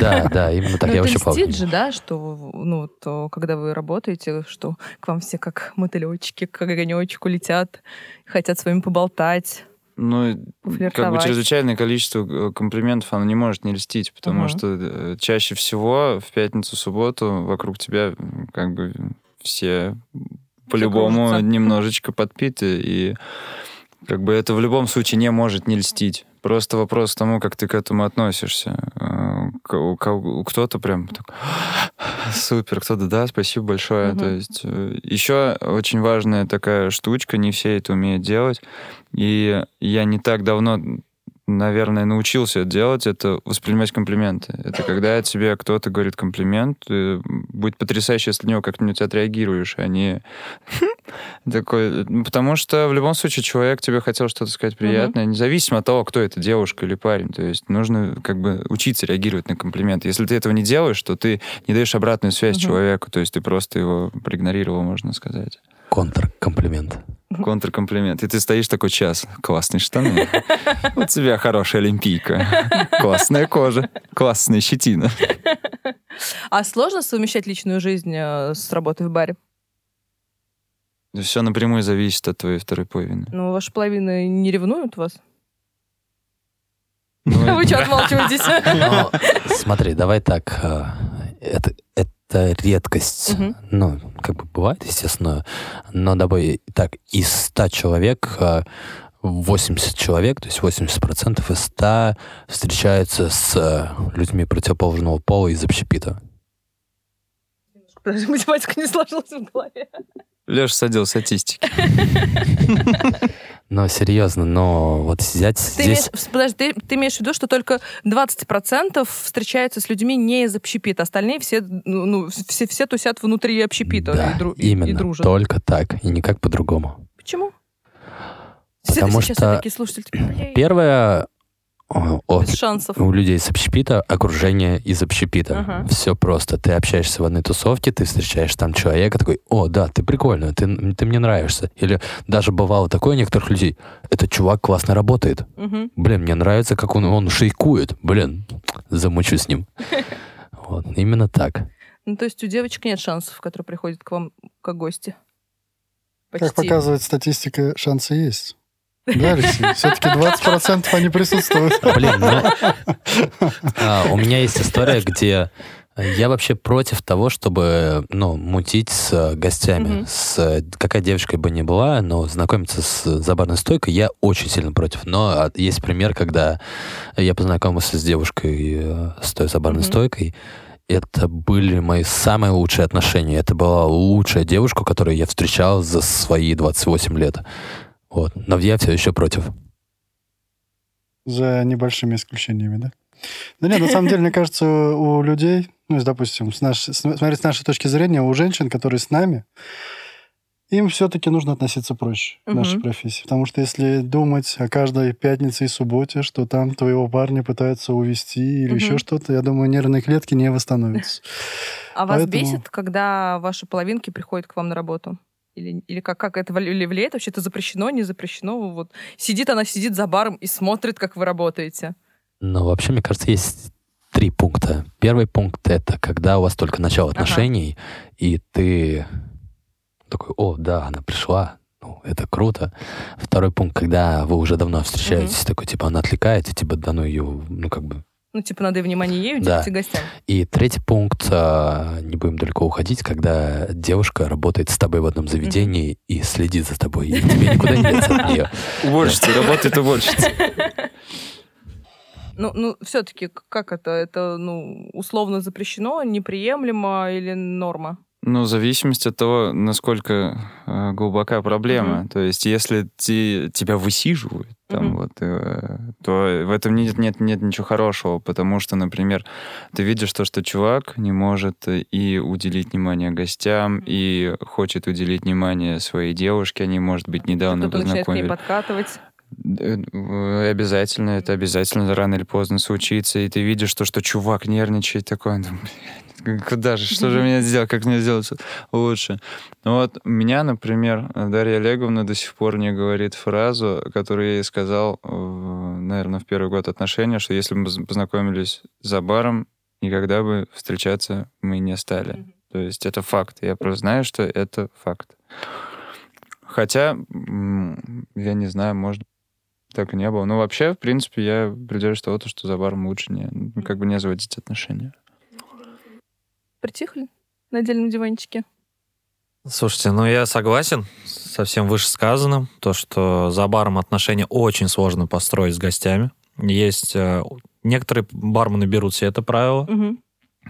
Да, да, именно так. Ну, Я вообще не- же, да, что, ну, вот, о, когда вы работаете, что к вам все как мотылечки, как огонечку летят, хотят с вами поболтать. Ну, как бы чрезвычайное количество э, комплиментов оно не может не льстить, потому Мгм. что э, чаще всего в пятницу, субботу вокруг тебя как бы все по-любому немножечко подпиты, и как бы это в любом случае не может не льстить. Просто вопрос тому, как ты к этому относишься. Э, кто-то прям так, супер, кто-то да, спасибо большое. Мгм. То есть еще очень важная такая штучка, не все это умеют делать. И я не так давно, наверное, научился это делать, это воспринимать комплименты. Это когда тебе кто-то говорит комплимент, э, будет потрясающе, если на него как-нибудь отреагируешь, а не <laughs> такой... ну, Потому что в любом случае человек тебе хотел что-то сказать приятное, независимо от того, кто это, девушка или парень. То есть нужно как бы учиться реагировать на комплименты. Если ты этого не делаешь, то ты не даешь обратную связь человеку, то есть ты просто его проигнорировал, можно сказать. Контркомплимент. Контркомплимент. И ты стоишь такой час. Классные штаны. У тебя хорошая олимпийка. Классная кожа. Классная щетина. А сложно совмещать личную жизнь э, с работой в баре? Все напрямую зависит от твоей второй половины. Ну, ваша половина не ревнует вас? Ну, <laughs> Вы что отмалчиваетесь? Но, смотри, давай так. э, Это, это редкость. Мгм. Ну, как бы бывает, естественно. Но давай так, из 100 человек э, 80 человек, то есть 80% из 100 встречаются с э, людьми противоположного пола из общепита. Даже <laughs> математика не сложилась в голове. Леша садил статистики. <laughs> Но серьезно, но вот взять Ты здесь... имеешь, подожди, ты, ты имеешь в виду, что только 20% встречаются с людьми не из общепита, остальные все, ну, ну, все, все тусят внутри общепита Да, и, дру- и- и именно, дружат. только так, и никак по-другому. Почему? Потому сейчас что такие слушатели, типа, «Блин, Первое, без шансов. у людей с общепита окружение из общепита. Ага. Все просто. Ты общаешься в одной тусовке, ты встречаешь там человека, такой, о, да, ты прикольный, ты, ты мне нравишься. Или даже бывало такое у некоторых людей, этот чувак классно работает. Мгм. Блин, мне нравится, как он, он шейкует. Блин, замучу с ним. <laughs> Вот, именно так. Ну, то есть у девочек нет шансов, которые приходят к вам как гости. Как показывает статистика, шансы есть. Да, Алексей? Все-таки 20% они присутствуют. Блин, ну, а, у меня есть история, где я вообще против того, чтобы, ну, мутить с э, гостями. Мгм. С э, какая девушка бы ни была, но знакомиться с забарной стойкой я очень сильно против. Но а, есть пример, когда я познакомился с девушкой э, с той забарной Мгм. стойкой. Это были мои самые лучшие отношения. Это была лучшая девушка, которую я встречал за свои 28 лет. Вот. Но я все еще против. За небольшими исключениями, да? Да нет, на самом деле, мне кажется, у людей, ну, допустим, с нашей, с- смотреть с нашей точки зрения, у женщин, которые с нами, им все-таки нужно относиться проще к нашей профессии. Потому что если думать о каждой пятнице и субботе, что там твоего парня пытаются увести или Мгм. еще что-то, я думаю, нервные клетки не восстановятся. А вас Поэтому- бесит, когда ваши половинки приходят к вам на работу? Или, или как, как это влияет? Вообще это запрещено, не запрещено? Вот сидит она, сидит за баром и смотрит, как вы работаете. Ну, вообще, мне кажется, есть три пункта. Первый пункт — это когда у вас только начало Ага. отношений, и ты такой, о, да, она пришла, ну, это круто. Второй пункт, когда вы уже давно встречаетесь, такой, типа, она отвлекает, и типа, да ну ее, ну, как бы... Ну, типа, надо и внимание ей Да. уделить и гостям. И третий пункт, а, не будем далеко уходить, когда девушка работает с тобой в одном заведении и следит за тобой, и тебе никуда не деться от нее. <laughs> Уборщица, работает уборщица. <laughs> Ну, ну все-таки как это? Это, ну, условно запрещено, неприемлемо или норма? Ну, в зависимости от того, насколько э, глубока проблема. Мгм. То есть, если ти- тебя высиживают, там Мгм. вот, э, то в этом нет, нет, нет ничего хорошего, потому что, например, ты видишь то, что чувак не может и уделить внимание гостям, и хочет уделить внимание своей девушке, они, может быть, недавно Кто-то познакомились. подкатывать. Э, э, Обязательно, это обязательно рано или поздно случится, и ты видишь то, что чувак нервничает такой, «Блин, куда же, что же мне сделать, как мне сделать лучше? Ну вот меня, например, Дарья Олеговна до сих пор не говорит фразу, которую я ей сказал, наверное, в первый год отношений, что если бы мы познакомились за баром, никогда бы встречаться мы не стали. То есть это факт. Я просто знаю, что это факт. Хотя, я не знаю, может, так и не было. Но вообще, в принципе, я придерживаюсь того, что за баром лучше не, ну, как бы не заводить отношения. Притихли на отдельном диванчике. Слушайте, ну я согласен со всем вышесказанным. То, что за баром отношения очень сложно построить с гостями. Есть... э, Некоторые бармены берут себе это правило. Мгм.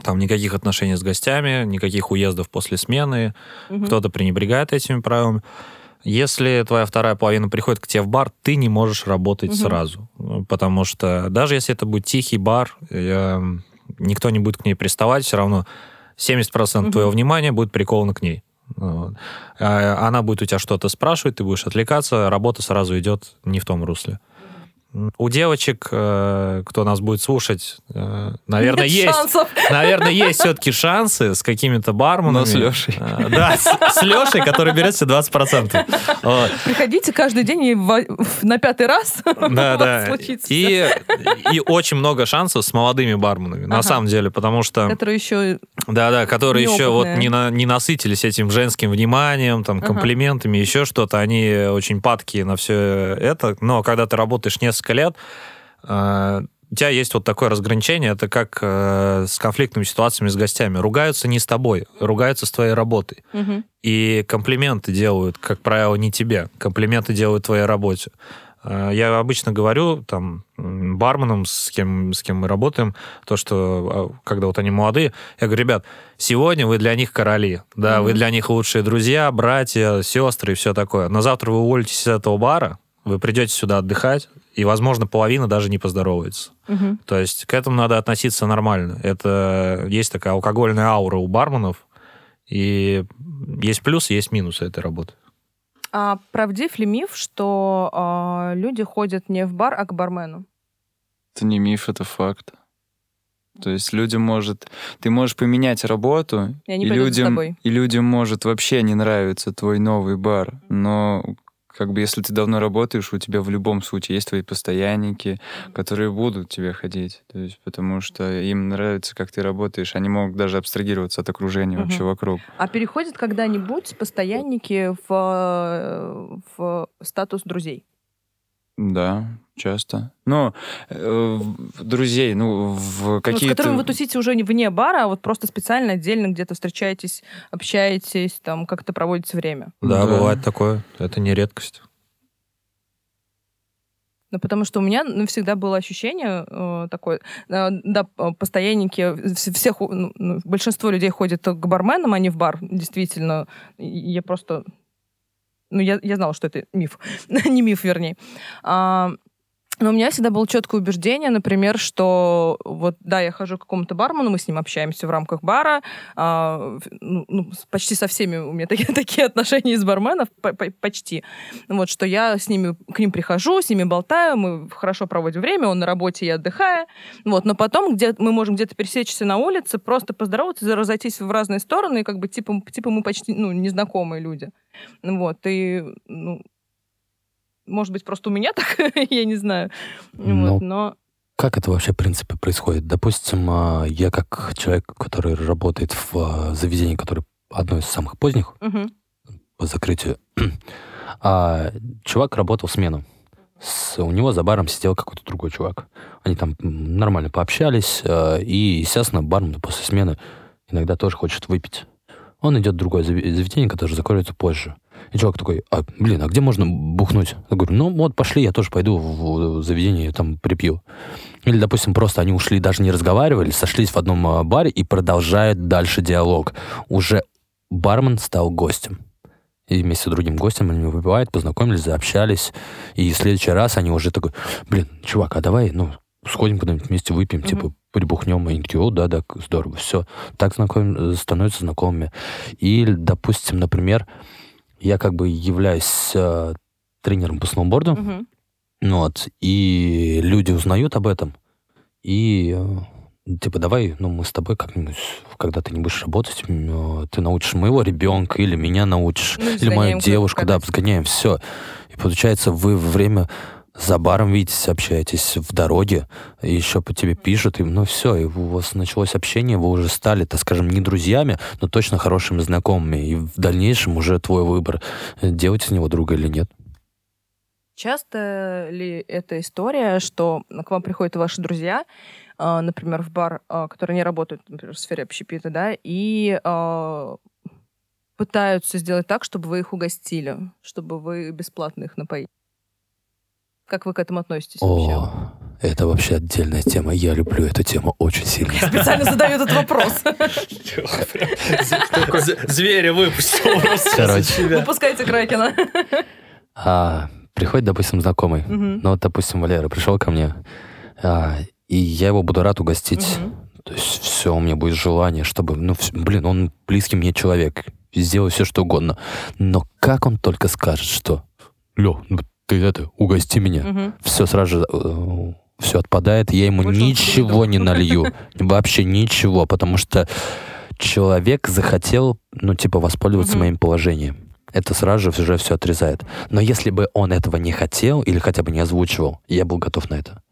Там никаких отношений с гостями, никаких уездов после смены. Мгм. Кто-то пренебрегает этими правилами. Если твоя вторая половина приходит к тебе в бар, ты не можешь работать Мгм. сразу. Потому что даже если это будет тихий бар, э, никто не будет к ней приставать, все равно 70% Мгм. твоего внимания будет приковано к ней. Вот. А Она будет у тебя что-то спрашивать, ты будешь отвлекаться, работа сразу идет не в том русле. У девочек, э, кто нас будет слушать, э, наверное, Нет есть шансов. <laughs> наверное, есть все-таки шансы с какими-то барменами. Но с Лешей. А, Да, с, с Лешей, который берет себе 20%. Вот. Приходите каждый день и в- на пятый раз <laughs> Да, у вас да. случится И, и очень много шансов с молодыми барменами, на Ага. самом деле, потому что, которые еще да, да, которые еще вот неопытные. не, на- не насытились этим женским вниманием, там, Ага. комплиментами, еще что-то, они очень падкие на все это. Но когда ты работаешь несколько лет, э, у тебя есть вот такое разграничение, это как э, с конфликтными ситуациями с гостями. Ругаются не с тобой, ругаются с твоей работой. Мгм. И комплименты делают, как правило, не тебе. Комплименты делают твоей работе. Э, Я обычно говорю там барменам, с кем, с кем мы работаем, то, что а, когда вот они молодые, я говорю, ребят, сегодня вы для них короли, да, вы Мгм. для них лучшие друзья, братья, сестры и все такое. Но завтра вы уволитесь из этого бара, вы придете сюда отдыхать, и, возможно, половина даже не поздоровается. Мгм. То есть к этому надо относиться нормально. Это есть такая алкогольная аура у барменов, и есть плюсы, есть минусы этой работы. А правдив ли миф, что а, люди ходят не в бар, а к бармену? Это не миф, это факт. То есть людям может... Ты можешь поменять работу, И они и людям, тобой. и людям может вообще не нравиться твой новый бар. Но как бы если ты давно работаешь, у тебя в любом случае есть твои постоянники, которые будут тебе ходить. То есть потому что им нравится, как ты работаешь. Они могут даже абстрагироваться от окружения Мгм. вообще вокруг. А переходят когда-нибудь постоянники в, э, в статус друзей? Да, часто. Ну, э, друзей, ну, в Ну, с какие-то... которыми вы тусите уже не вне бара, а вот просто специально, отдельно где-то встречаетесь, общаетесь, там как-то проводите время. Да, Да. бывает такое. Это не редкость. Ну, потому что у меня ну, всегда было ощущение э, такое, э, да, п- постоянники, вс- всех, ну, ну, большинство людей ходят к барменам, а не в бар, действительно. Я просто... Ну, я, я знала, что это миф. <laughs> не миф, вернее. А, но у меня всегда было четкое убеждение, например, что вот, да, я хожу к какому-то бармену, мы с ним общаемся в рамках бара, а, ну, ну, почти со всеми у меня такие, <laughs> такие отношения из барменов, по- по- почти. Вот, что я с ними, к ним прихожу, с ними болтаю, мы хорошо проводим время, он на работе, я отдыхаю. Вот, но потом где мы можем где-то пересечься на улице, просто поздороваться, разойтись в разные стороны, и как бы типа, типа мы почти ну, незнакомые люди. Вот, и, ну, может быть, просто у меня <laughs> так, я не знаю. Ну, Вот, но... Как это вообще, в принципе, происходит? Допустим, а, я как человек, который работает в а, заведении, которое одно из самых поздних Мгм. по закрытию, <clears throat> а чувак работал смену. С- у него за баром сидел какой-то другой чувак. Они там нормально пообщались, а, и, естественно, бармен после смены иногда тоже хочет выпить. Он идет в другое заведение, которое закроется позже. И чувак такой, а, блин, а где можно бухнуть? Я говорю, ну вот, пошли, я тоже пойду в, в заведение, там, припью. Или, допустим, просто они ушли, даже не разговаривали, сошлись в одном а, баре и продолжают дальше диалог. Уже бармен стал гостем. И вместе с другим гостем они выпивают, познакомились, заобщались. И в следующий раз они уже такой, блин, чувак, а давай, ну, сходим куда-нибудь вместе выпьем, Мгм. типа, прибухнем. И такие, о, да, да, здорово, все. Так знаком... становятся знакомыми. Или, допустим, например, я как бы являюсь э, тренером по сноуборду, ну вот, и люди узнают об этом, и э, типа, давай, ну, мы с тобой как-нибудь, когда ты не будешь работать, э, ты научишь моего ребенка или меня научишь, Ну, или мою девушку, да, сгоняем, все. И получается, вы время за баром видитесь, общаетесь в дороге, и еще по тебе пишут, и ну все, и у вас началось общение, вы уже стали, так скажем, не друзьями, но точно хорошими знакомыми, и в дальнейшем уже твой выбор, делать из него друга или нет. Часто ли эта история, что к вам приходят ваши друзья, а, например, в бар, а, которые не работают, например, в сфере общепита, да, и а, пытаются сделать так, чтобы вы их угостили, чтобы вы бесплатно их напоили? Как вы к этому относитесь вообще? О, это вообще отдельная тема. Я люблю эту тему очень сильно. Специально задаю этот вопрос. <laughs> Зверя выпустил Короче. Выпускайте Кракена. А, приходит, допустим, знакомый. Ну, вот, допустим, Валера пришел ко мне, а, и я его буду рад угостить. То есть все, у меня будет желание, чтобы, ну, блин, он близкий мне человек, сделаю все, что угодно. Но как он только скажет, что, Лё, ну, ты это, угости меня. Мгм. Все сразу же все отпадает, я ему Больше ничего не налью. <laughs> Вообще ничего, потому что человек захотел, ну, типа, воспользоваться Мгм. моим положением. Это сразу же уже все отрезает. Но если бы он этого не хотел или хотя бы не озвучивал, я был готов на это.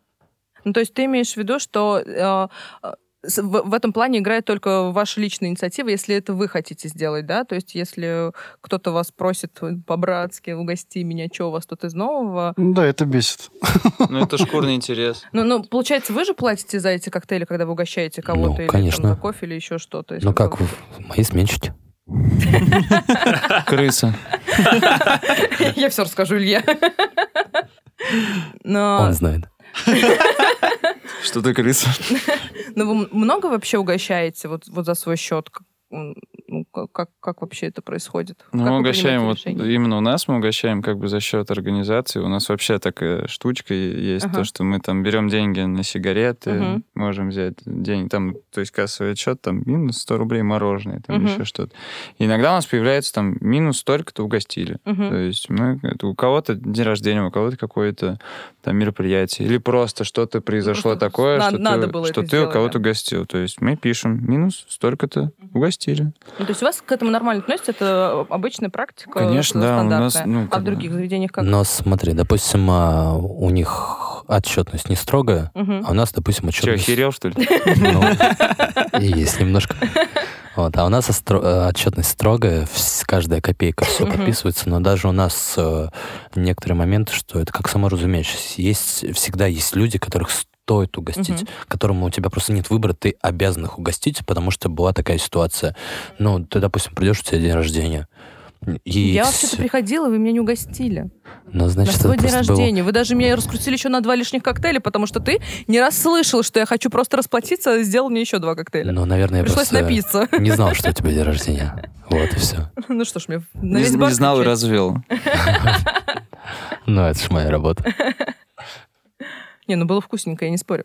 Ну, то есть ты имеешь в виду, что э, э, в, в этом плане играет только ваша личная инициатива, если это вы хотите сделать, да? То есть если кто-то вас просит по-братски, угости меня, что у вас тут из нового? Да, это бесит. <laughs> Ну, это шкурный интерес. Ну, ну, получается, вы же платите за эти коктейли, когда вы угощаете кого-то Ну, или конечно. там, за кофе или еще что-то? Ну, как вы- мои сменщики. Крыса. Я все расскажу, Илья. <laughs> Но, Он знает. Что ты крыса? но вы много вообще угощаете вот за свой счет? Как- как, вообще это происходит? Ну, Как мы угощаем, вот именно у нас мы угощаем как бы за счет организации. У нас вообще такая штучка есть, Ага. то, что мы там берем деньги на сигареты, Мгм. можем взять деньги, там, то есть кассовый отчет, там, минус 100 рублей мороженое, там Мгм. еще что-то. И иногда у нас появляется там минус столько-то угостили. Мгм. То есть мы, это у кого-то день рождения, у кого-то какое-то там мероприятие. Или просто что-то произошло просто такое, надо- что, ты, что ты у сделать, кого-то да. гостил. То есть мы пишем минус столько-то угостили. Ну, то есть у вас к этому нормально относятся? Это обычная практика? Конечно, да, у нас, ну, а в других заведениях как? Но смотри, допустим, а, у них отчетность не строгая, Мгм. а у нас, допустим, Че, отчетность... охерел, что ли? <laughs> Ну, и есть немножко. Вот, а у нас остро- э, отчетность строгая, вс- каждая копейка все подписывается, но даже у нас э, некоторые моменты, что это как само разумеющееся. Есть, всегда есть люди, которых стоит угостить, Мгм. которым у тебя просто нет выбора, ты обязан их угостить, потому что была такая ситуация. Ну, ты, допустим, придешь, у тебя день рождения, и Я вообще-то приходила, вы меня не угостили. Ну, значит, на свой день просто был- рождения. Вы даже меня раскрутили еще на два лишних коктейля, потому что ты не раз слышал, что я хочу просто расплатиться, а сделал мне еще два коктейля. Ну, наверное, я Пришлось просто напиться. <laughs> не знал, что у тебя день рождения. Вот и все. Ну что ж, мне на Не, весь не бар знал и развел. <laughs> Ну, это ж моя работа. <laughs> Не, ну было вкусненько, я не спорю.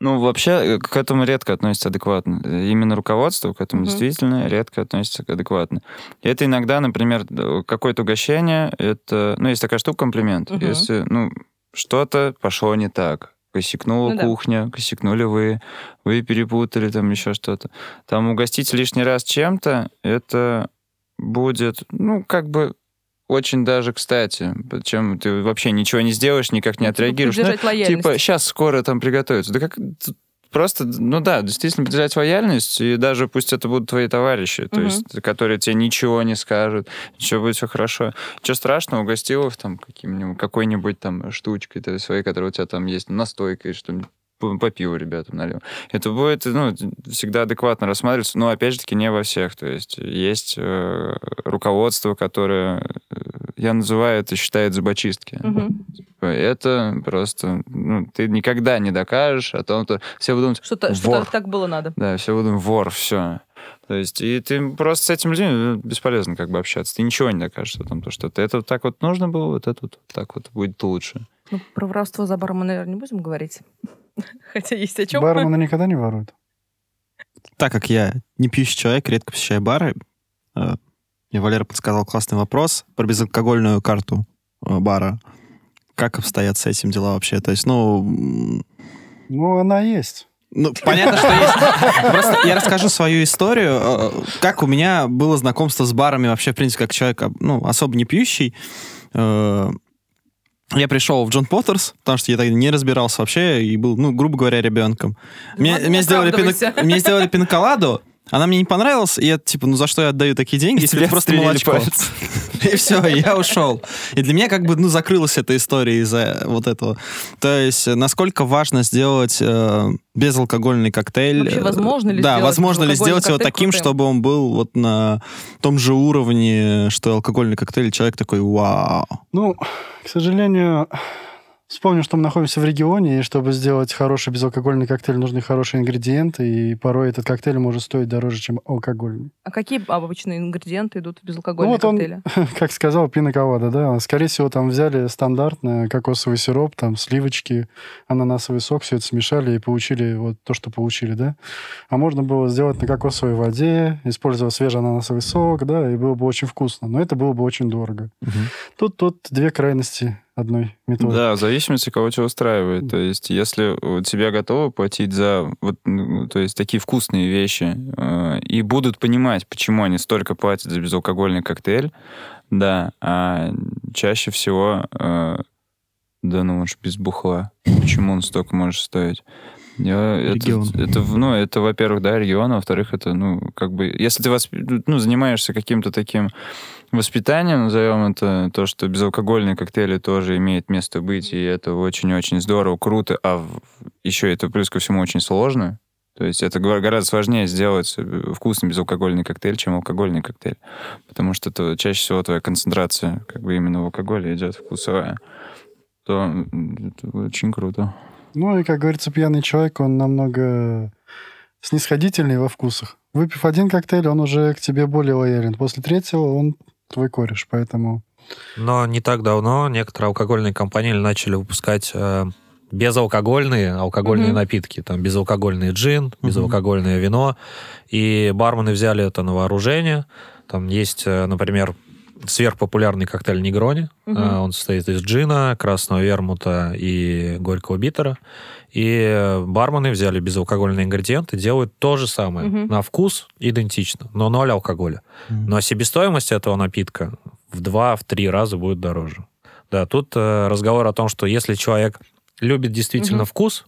Ну, вообще, э, к этому редко относится адекватно. Э, Именно руководство к этому Мгм. действительно редко относится адекватно. И это иногда, например, д- какое-то угощение, это, ну, есть такая штука, комплимент. Мгм. Если, ну, что-то пошло не так, косякнула Ну да. кухня, косякнули вы, вы перепутали там еще что-то. Там угостить лишний раз чем-то, это будет, ну, как бы очень даже кстати, чем ты вообще ничего не сделаешь, никак не Ну, типа отреагируешь. Ну. Типа, сейчас скоро там приготовится. Да как просто, ну да, действительно поддержать лояльность, и даже пусть это будут твои товарищи, то Мгм. есть, которые тебе ничего не скажут, ничего будет все хорошо. Ничего страшного, угостил их там каким-нибудь, какой-нибудь там штучкой то своей, которая у тебя там есть, настойкой, что-нибудь по, пиву ребятам налил. Это будет, ну, всегда адекватно рассматриваться, но, опять же таки, не во всех. То есть есть э, руководство, которое, э, я называю это, считает зубочистки. Типа, Это просто, ну, ты никогда не докажешь о том, что все будут Что-то Вор. что так было надо. да, все будут вор, все. То есть, и ты просто с этим людьми ну, бесполезно как бы общаться. Ты ничего не докажешь о том, то, что ты это вот так вот нужно было, вот это вот так вот будет лучше. Ну, про воровство за баром мы, наверное, не будем говорить. <laughs> Хотя есть о чем. Бармены никогда не воруют. Так как я не пьющий человек, редко посещаю бары, э, мне Валера подсказал классный вопрос про безалкогольную карту э, бара. Как обстоят с этим дела вообще? То есть, ну, Ну, она есть. ну, понятно, что есть. Просто я расскажу свою историю. э, Как у меня было знакомство с барами вообще, в принципе, как человек, ну, особо не пьющий. Я пришел в Джон Поттерс, потому что я тогда не разбирался вообще и был, ну, грубо говоря, ребенком. Мне, мне не сделали, оправдывайся. мне сделали пинколаду, она мне не понравилась, и я, типа, ну, за что я отдаю такие деньги, если тебе это просто молочко? палец. <laughs> И все, я ушел. И для меня как бы, ну, закрылась эта история из-за вот этого. То есть, насколько важно сделать э, безалкогольный коктейль. Вообще, возможно ли Да, сделать возможно ли сделать его таким, крутым? чтобы он был вот на том же уровне, что и алкогольный коктейль, и человек такой, вау. Ну, к сожалению, вспомню, что мы находимся в регионе, и чтобы сделать хороший безалкогольный коктейль, нужны хорошие ингредиенты, и порой этот коктейль может стоить дороже, чем алкогольный. А какие обычные ингредиенты идут в Ну, безалкогольные вот он, коктейли? <laughs> как сказал, пиноколада, да, скорее всего, там взяли стандартный кокосовый сироп, там сливочки, ананасовый сок, все это смешали и получили вот то, что получили, да. А можно было сделать на кокосовой воде, используя свежий ананасовый сок, да, и было бы очень вкусно, но это было бы очень дорого. Тут, тут две крайности одной методы. Да, в зависимости, кого тебя устраивает. То есть, если тебя готовы платить за вот, то есть, такие вкусные вещи э, и будут понимать, почему они столько платят за безалкогольный коктейль, да, а чаще всего, э, да ну уж без бухла, почему он столько может стоить? Я- это, Регион. это, в- ну, это, во-первых, да, регион, а во-вторых, это, ну, как бы, если ты восп- ну, занимаешься каким-то таким воспитанием, назовем это, то, что безалкогольные коктейли тоже имеет место быть, и это очень-очень здорово, круто, а еще это плюс ко всему очень сложно. То есть это гора- гораздо сложнее сделать э, вкусный безалкогольный коктейль, чем алкогольный коктейль. Потому что это чаще всего твоя концентрация как бы именно в алкоголе идет вкусовая. То это очень круто. Ну и, как говорится, пьяный человек, он намного снисходительный во вкусах. Выпив один коктейль, он уже к тебе более лоялен. После третьего он твой кореш, поэтому... Но не так давно некоторые алкогольные компании начали выпускать э, безалкогольные алкогольные Мгм. напитки. Там безалкогольный джин, безалкогольное вино. И бармены взяли это на вооружение. Там есть, э, например, сверхпопулярный коктейль Негрони. Э, Он состоит из джина, красного вермута и горького битера. И бармены взяли безалкогольные ингредиенты, делают то же самое. Мгм. На вкус идентично, но ноль алкоголя. Но себестоимость этого напитка в два-три раза будет дороже. Да, тут э, разговор о том, что если человек любит действительно Мгм. вкус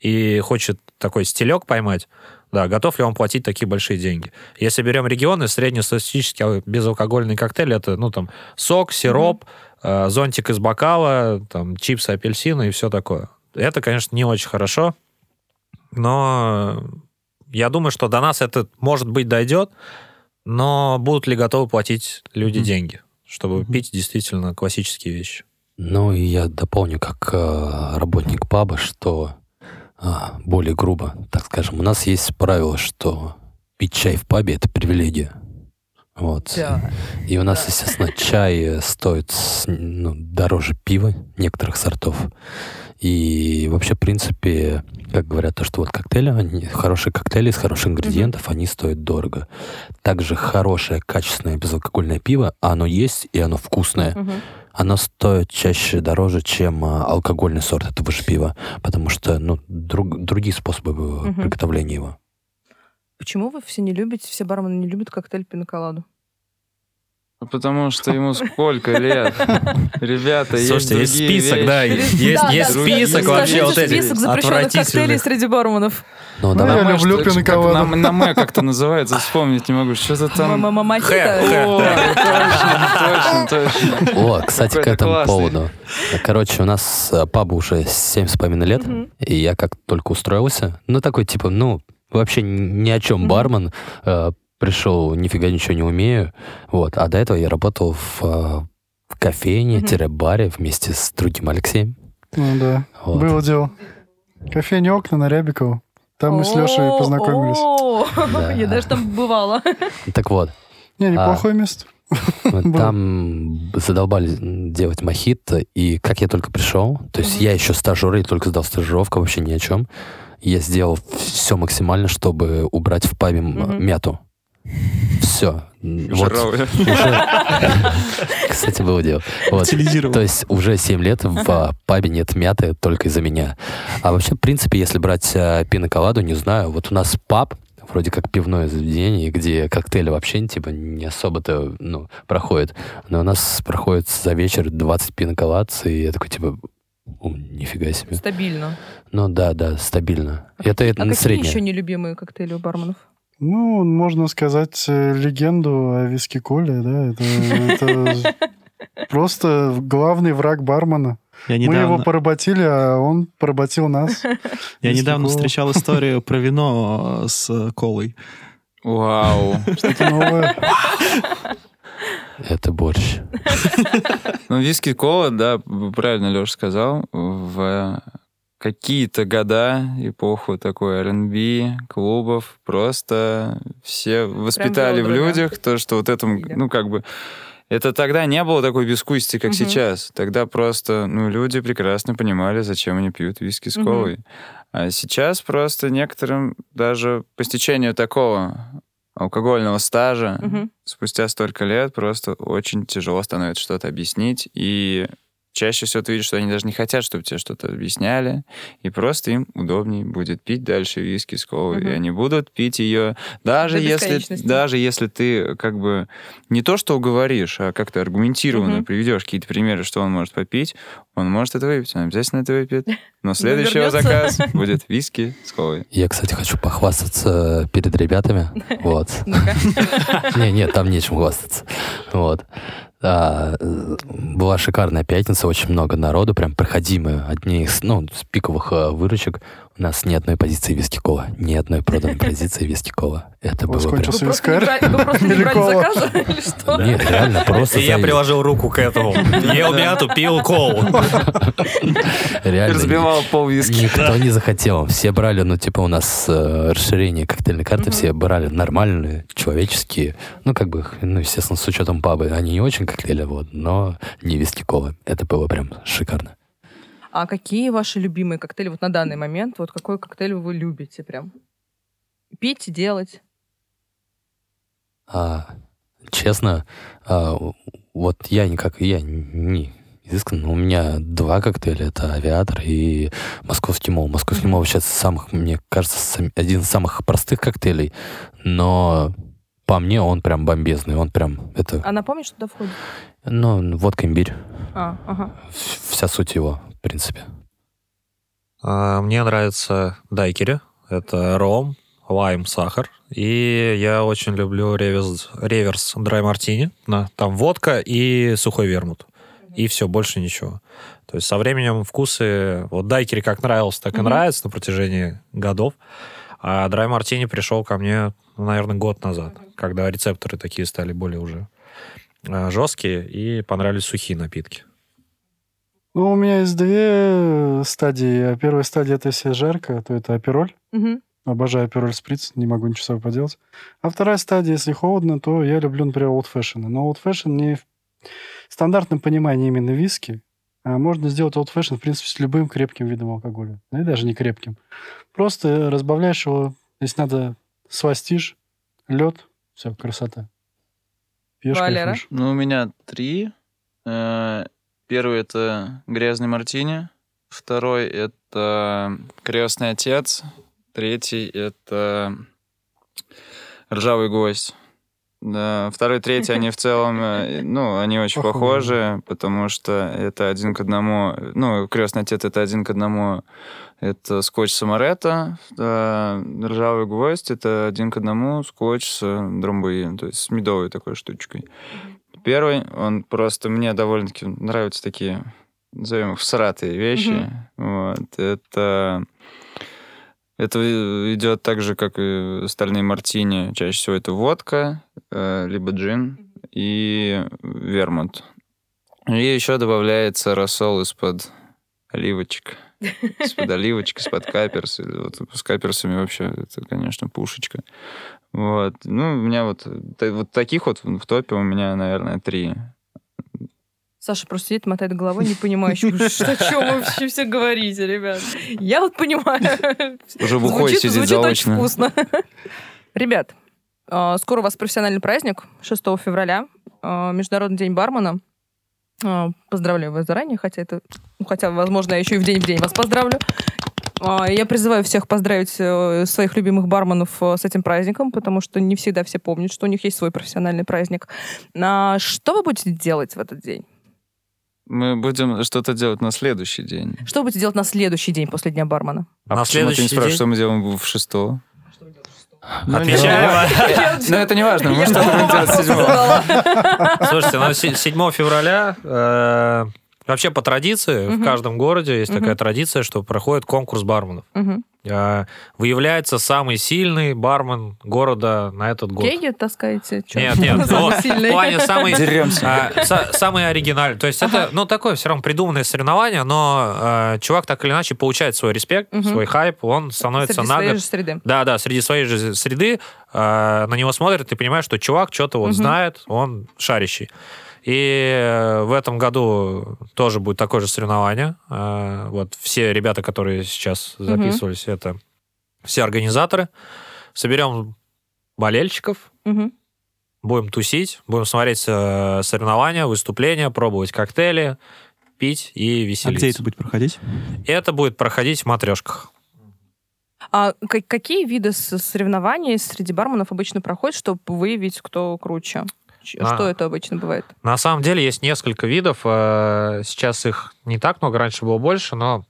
и хочет такой стилек поймать, да, готов ли он платить такие большие деньги? Если берем регионы, среднестатистический ал- безалкогольный коктейль это, ну, там, сок, сироп, э, зонтик из бокала, там, чипсы, апельсины и все такое. Это, конечно, не очень хорошо, но я думаю, что до нас это, может быть, дойдет, но будут ли готовы платить люди Мгм. деньги, чтобы пить действительно классические вещи? Ну, и я дополню, как э, работник паба, что а, более грубо, так скажем, у нас есть правило, что пить чай в пабе — это привилегия. Вот. Да. И у нас, естественно, чай стоит ну, дороже пива некоторых сортов. И вообще, в принципе, как говорят, то, что вот коктейли, они, хорошие коктейли из хороших ингредиентов, они стоят дорого. Также хорошее, качественное безалкогольное пиво, оно есть, и оно вкусное. Мгм. Оно стоит чаще дороже, чем а, алкогольный сорт этого же пива, потому что, ну, друг- другие способы Мгм. приготовления его. Почему вы все не любите, все бармены не любят коктейль пиноколаду? Потому что ему сколько лет? <laughs> Ребята, Слушайте, есть есть список, вещи. да, есть, Да, есть да. список Скажите вообще вот этих список запрещенных коктейлей среди барменов. Ну, Ну, давай. я люблю пиноколаду. На, на мэ как-то называется, вспомнить не могу. Что-то там... М- м- Хэ, Мохито. хэ. О, точно, точно, точно. О, кстати, к этому поводу. Короче, у нас э, пабу уже семь с половиной лет, и я как только устроился, ну, такой, типа, ну, вообще ни о чем бармен, э, пришел, нифига ничего не умею, вот, а до этого я работал в, э, в кофейне-баре вместе с другим Алексеем. Ну да, Вот. было дело. Кофейня «Окна» на Рябиково. Там мы с Лешей познакомились. <laughs> Я даже там бывала. <laughs> Так вот, Не, неплохое место. <laughs> там задолбали делать мохито, и как я только пришел, то есть я еще стажер, я только сдал стажировку, вообще ни о чем, я сделал все максимально, чтобы убрать в пабе мяту. Все. Вот <laughs> Кстати, было дело. Вот. То есть уже 7 лет в а, пабе нет мяты только из-за меня. А вообще, в принципе, если брать а, пиноколаду, не знаю, вот у нас паб, вроде как пивное заведение, где коктейли вообще типа не особо-то ну, проходят. Но у нас проходит за вечер 20 пиноколад, и я такой типа, «О, нифига себе. Стабильно. Ну да, да, стабильно. Это, это А какие среднее. еще нелюбимые коктейли у барменов? Ну, можно сказать, э, легенду о виски Коле, да, это, это просто главный враг бармена. Я Мы его недавно, поработили, а он поработил нас. <laughs> я недавно колу. встречал <laughs> историю про вино с э, колой. Вау. Что-то новое. Это борщ. Ну, виски кола, да, правильно Леша сказал, в какие-то года, эпоху такой R&B, клубов, просто все воспитали в людях то, что вот этому, ну, как бы, это тогда не было такой безвкусности, как Мгм. сейчас. Тогда просто, ну, люди прекрасно понимали, зачем они пьют виски с колой. А сейчас просто некоторым даже по стечению такого алкогольного стажа Мгм. спустя столько лет просто очень тяжело становится что-то объяснить. И чаще всего ты видишь, что они даже не хотят, чтобы тебе что-то объясняли. И просто им удобнее будет пить дальше виски с колой. Мгм. И они будут пить ее, даже До если, даже если ты как бы не то, что уговоришь, а как-то аргументированно Мгм. приведешь какие-то примеры, что он может попить, он может это выпить, он обязательно это выпьет. Но <laughs> следующий заказ будет виски с колой. Я, кстати, хочу похвастаться перед ребятами. <laughs> Вот. <laughs> Не, нет, там нечем хвастаться. Вот. А, э, была шикарная пятница, очень много народу, прям проходимые, одни из, ну, с пиковых э, выручек. У нас ни одной позиции виски кола, ни одной проданной <laughs> позиции виски кола. Это было прям... кончился Вы просто не вискарь? брали- вы просто не Или брали заказа <laughs> или что? Нет, реально, просто И я приложил руку к этому. <laughs> Ел мяту, пил колу. реально Разбивал пол виски. Никто не захотел. Все брали, ну, типа, у нас э, расширение коктейльной карты, все брали нормальные, человеческие. Ну, как бы, ну, естественно, с учетом пабы. Они не очень коктейли, вот, но не виски кола. Это было прям шикарно. А какие ваши любимые коктейли вот на данный момент? Вот какой коктейль вы любите прям? Пить, делать? А, честно, а, вот я никак, я не изыскан. У меня два коктейля. Это авиатор и московский мол. Московский мол сейчас самых, мне кажется, один из самых простых коктейлей, но по мне он прям бомбезный. Он прям, это, А напомни, что туда входит? ну, водка имбирь. А, ага. Вся суть его, в принципе. А, Мне нравятся дайкери. Это ром, лайм, сахар. И я очень люблю реверс, реверс драй мартини. На- Там водка и сухой вермут. И все, больше ничего. То есть со временем вкусы... Вот дайкери как нравился, так и нравится на протяжении годов. А драй мартини пришел ко мне, ну, наверное, год назад, когда рецепторы такие стали более уже а, жесткие и понравились сухие напитки. Ну, у меня есть две стадии. Первая стадия, это если жарко, то это апероль. Мгм. Обожаю апероль сприц, не могу ничего с собой поделать. А вторая стадия, если холодно, то я люблю, например, old fashion. Но old fashion не в стандартном понимании именно виски, а можно сделать old fashion, в принципе, с любым крепким видом алкоголя. Ну, и даже не крепким. Просто разбавляешь его, если надо, свастишь, лед, все, красота. Пьешь, Валера? кайфуешь. Ну, у меня три. Э, Первый это грязный мартини. Второй это крестный отец. Третий это ржавый гость. Да, второй, третий, они в целом, э, ну, они очень Похожи. потому что это один к одному, ну, крестный отец это один к одному, это скотч Самарета, да, ржавый гвоздь, это один к одному скотч с дромбой, то есть с медовой такой штучкой. Первый, он просто, мне довольно-таки нравятся такие, назовем их, всратые вещи. Вот, это... Это идет так же, как и остальные мартини. Чаще всего это водка, э, либо джин и вермут. И еще добавляется рассол из-под оливочек. Из-под оливочек, из-под каперс. Вот с каперсами вообще это, конечно, пушечка. Вот. Ну, у меня вот, вот таких вот в топе у меня, наверное, три. Саша просто сидит, мотает головой, не понимающий, <laughs> что, о чем вы вообще все говорите, ребят. Я вот понимаю. Уже бухой Звучит- сидит звучит очень заочно. вкусно. Ребят, а, скоро у вас профессиональный праздник, 6 февраля, а, Международный день бармена. А, Поздравляю вас заранее, хотя это, ну, хотя, возможно, я еще и в день в день вас поздравлю. А, Я призываю всех поздравить э, своих любимых барменов э, с этим праздником, потому что не всегда все помнят, что у них есть свой профессиональный праздник. А Что вы будете делать в этот день? Мы будем что-то делать на следующий день. Что вы будете делать на следующий день после Дня бармена? А На почему ты следующий не спрашиваешь, день? что мы делаем в шестого? Ну, Отвечаю. <laughs> Ну, это не важно, мы Я что-то будем делать вопрос седьмого. задала. Слушайте, ну, се- 7 февраля э, вообще по традиции в Мгм. каждом городе есть Мгм. такая традиция, что проходит конкурс барменов. Э, Выявляется самый сильный бармен города на этот год. Кеги таскаете? Чё? Нет, нет, <laughs> в плане самый, а, са- самый оригинальный. То есть это, ну, такое все равно придуманное соревнование, но э, чувак так или иначе получает свой респект, свой хайп, он становится Среди на своей год же среды. Да, да, среди своей же среды на него смотрят и понимаешь, что чувак что-то вот знает, он шарящий. И э, в этом году тоже будет такое же соревнование. Э, вот все ребята, которые сейчас записывались, это все организаторы. Соберем болельщиков, Мгм. будем тусить, будем смотреть э, соревнования, выступления, пробовать коктейли, пить и А веселиться. где это будет проходить? Это будет проходить в матрешках. А ка- какие виды соревнований среди барменов обычно проходят, чтобы выявить, кто круче? А. Что это обычно бывает? На самом деле есть несколько видов. э, Сейчас их не так много, раньше было больше, но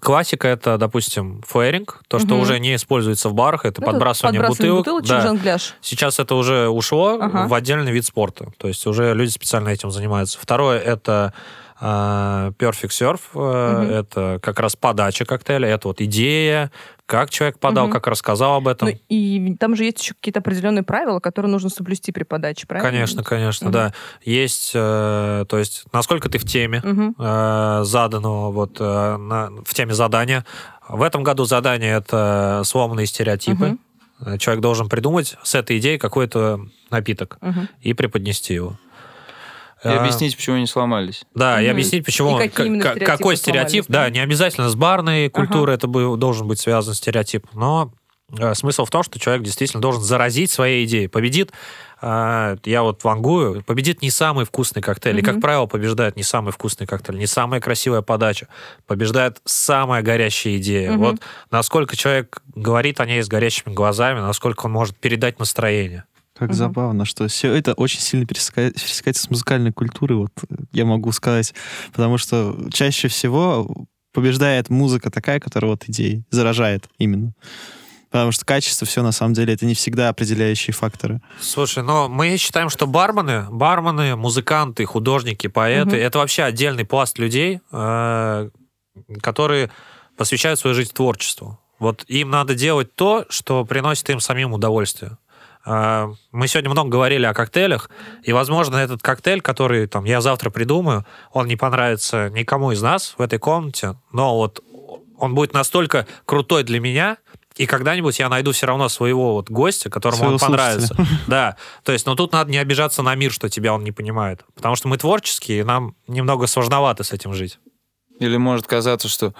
классика это, допустим, фейринг, то, что уже не используется в барах, это Ну, это подбрасывание, подбрасывание бутылок. бутылочек, Да. жонгляж. Сейчас это уже ушло Ага. в отдельный вид спорта. То есть уже люди специально этим занимаются. Второе это Perfect Surf. Мгм. Это как раз подача коктейля. Это вот идея, как человек подал, Мгм. как рассказал об этом. Ну, и там же есть еще какие-то определенные правила, которые нужно соблюсти при подаче, правильно? Конечно, конечно, Мгм. да. Есть, э, то есть, насколько ты в теме, Мгм. э, заданного вот э, на- в теме задания. В этом году задание это сломанные стереотипы. Э, Человек должен придумать с этой идеей какой-то напиток Мгм. и преподнести его. И Э, объяснить, почему они сломались. Да, и объяснить, почему, И какие к- какой стереотип, да, не обязательно с барной культурой это бы- должен быть связан стереотип, но э, смысл в том, что человек действительно должен заразить своей идеей. Победит, э, я вот вангую, победит не самый вкусный коктейль. И, как правило, побеждает не самый вкусный коктейль, не самая красивая подача. Побеждает самая горящая идея. Мгм. Вот насколько человек говорит о ней с горящими глазами, насколько он может передать настроение. Как Мгм. забавно, что все это очень сильно пересекается, пересекается с музыкальной культурой, вот я могу сказать. Потому что чаще всего побеждает музыка такая, которая вот идеей заражает именно. Потому что качество все на самом деле это не всегда определяющие факторы. Слушай, но мы считаем, что бармены, бармены, музыканты, художники, поэты, Мгм. это вообще отдельный пласт людей, э, которые посвящают свою жизнь творчеству. Вот им надо делать то, что приносит им самим удовольствие. Э, Мы сегодня много говорили о коктейлях, и, возможно, этот коктейль, который там я завтра придумаю, он не понравится никому из нас в этой комнате, но вот он будет настолько крутой для меня, и когда-нибудь я найду все равно своего вот гостя, которому Своего он понравится. Да, то есть, но тут надо не обижаться на мир, что тебя он не понимает. Потому что мы творческие, и нам немного сложновато с этим жить. Или может казаться, что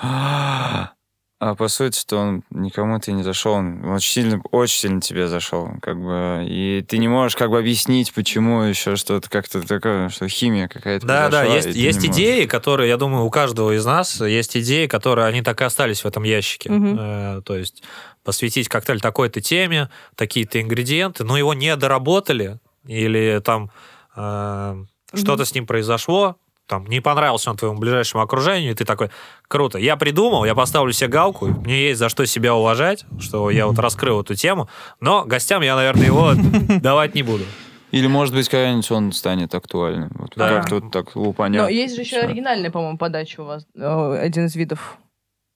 «А, по сути, то он никому ты не зашел, он очень сильно, очень сильно тебе зашел, как бы, и ты не можешь как бы объяснить, почему еще что-то как-то такое, что химия какая-то Да, да, есть, есть не можешь. идеи, которые, я думаю, у каждого из нас есть идеи, которые они так и остались в этом ящике. Мгм. Э, то есть посвятить коктейль такой-то теме, такие-то ингредиенты, но его не доработали, или там э, что-то с ним произошло, там, не понравился он твоему ближайшему окружению, и ты такой, круто, я придумал, я поставлю себе галку, мне есть за что себя уважать, что я вот раскрыл эту тему, но гостям я, наверное, его <laughs> давать не буду. Или, может быть, когда-нибудь он станет актуальным. Вот Да. как-то вот так лупанят. Но есть же еще оригинальная, по-моему, подача у вас, э, один из видов.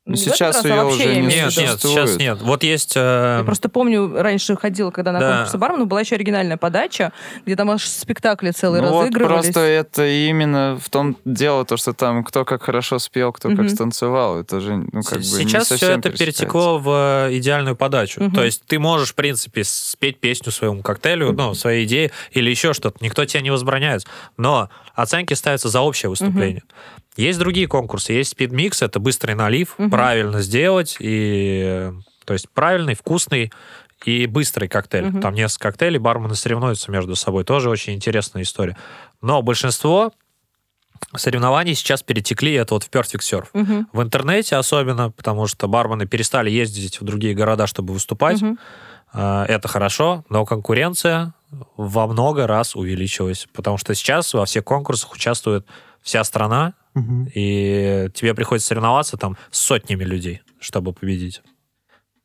Ну, сейчас вообще уже я не Нет, виду. нет, существует. сейчас нет. Вот есть... э, Я просто помню, раньше ходила, когда на Да. конкурсе барменов, была еще оригинальная подача, где там аж спектакли целые Ну вот разыгрывались. просто это именно в том дело, то, что там кто как хорошо спел, кто Мгм. как станцевал. Это же, ну, как бы не Сейчас все это перетекло в э, идеальную подачу. Мгм. То есть ты можешь, в принципе, спеть песню своему коктейлю, ну, своей идее или еще что-то. Никто тебя не возбраняет. Но оценки ставятся за общее выступление. Есть другие конкурсы. Есть спидмикс, это быстрый налив, Мгм. правильно сделать. И, то есть правильный, вкусный и быстрый коктейль. Мгм. Там несколько коктейлей, бармены соревнуются между собой. Тоже очень интересная история. Но большинство соревнований сейчас перетекли это вот в Perfect Surf. Мгм. В интернете особенно, потому что бармены перестали ездить в другие города, чтобы выступать. А, Это хорошо, но конкуренция во много раз увеличилась, потому что сейчас во всех конкурсах участвует вся страна, Мгм. и тебе приходится соревноваться там с сотнями людей, чтобы победить.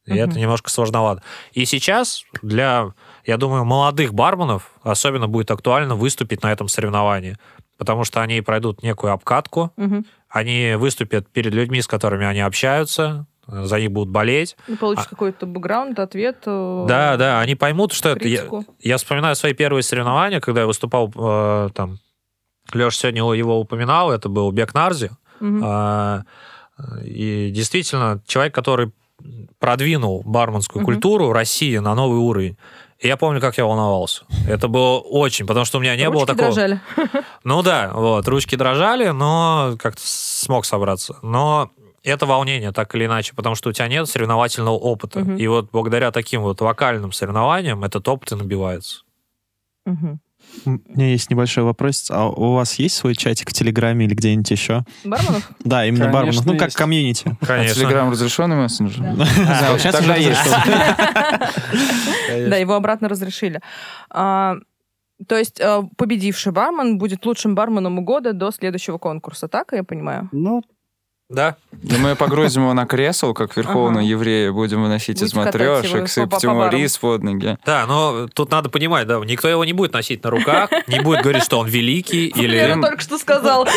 И Мгм. это немножко сложновато. И сейчас для, я думаю, молодых барменов особенно будет актуально выступить на этом соревновании, потому что они пройдут некую обкатку, Мгм. они выступят перед людьми, с которыми они общаются, за них будут болеть. Ну, получишь А- какой-то бэкграунд, ответ. э, Да, да, они поймут, что это... Я, критику. я вспоминаю свои первые соревнования, когда я выступал э, там... Леша сегодня его упоминал, это был Бек Нарзи. А, И действительно, человек, который продвинул барменскую Мгм. культуру России на новый уровень. И я помню, как я волновался. Это было очень, потому что у меня не было Ручки такого... дрожали. <laughs> Ну да, вот, ручки дрожали, но как-то смог собраться. Но это волнение, так или иначе, потому что у тебя нет соревновательного опыта. Мгм. И вот благодаря таким вот вокальным соревнованиям этот опыт и набивается. Мгм. У меня есть небольшой вопрос. А у вас есть свой чатик в Телеграме или где-нибудь еще? Барменов? <laughs> Да, именно Конечно, барменов. Ну, как есть. комьюнити. А Конечно. Телеграм разрешенный мессенджер? Да, <laughs> сейчас Тогда уже есть. <laughs> Да, его обратно разрешили. А, То есть э, победивший бармен будет лучшим барменом года до следующего конкурса, так я понимаю? Ну, Да? Да мы погрузим его на кресло, как верховного Ага. еврея, будем выносить из катать его матрешек, сыпать по ему рис под ноги. Да, но тут надо понимать, да, никто его не будет носить на руках, не будет говорить, что он великий, или... Валера только что сказал.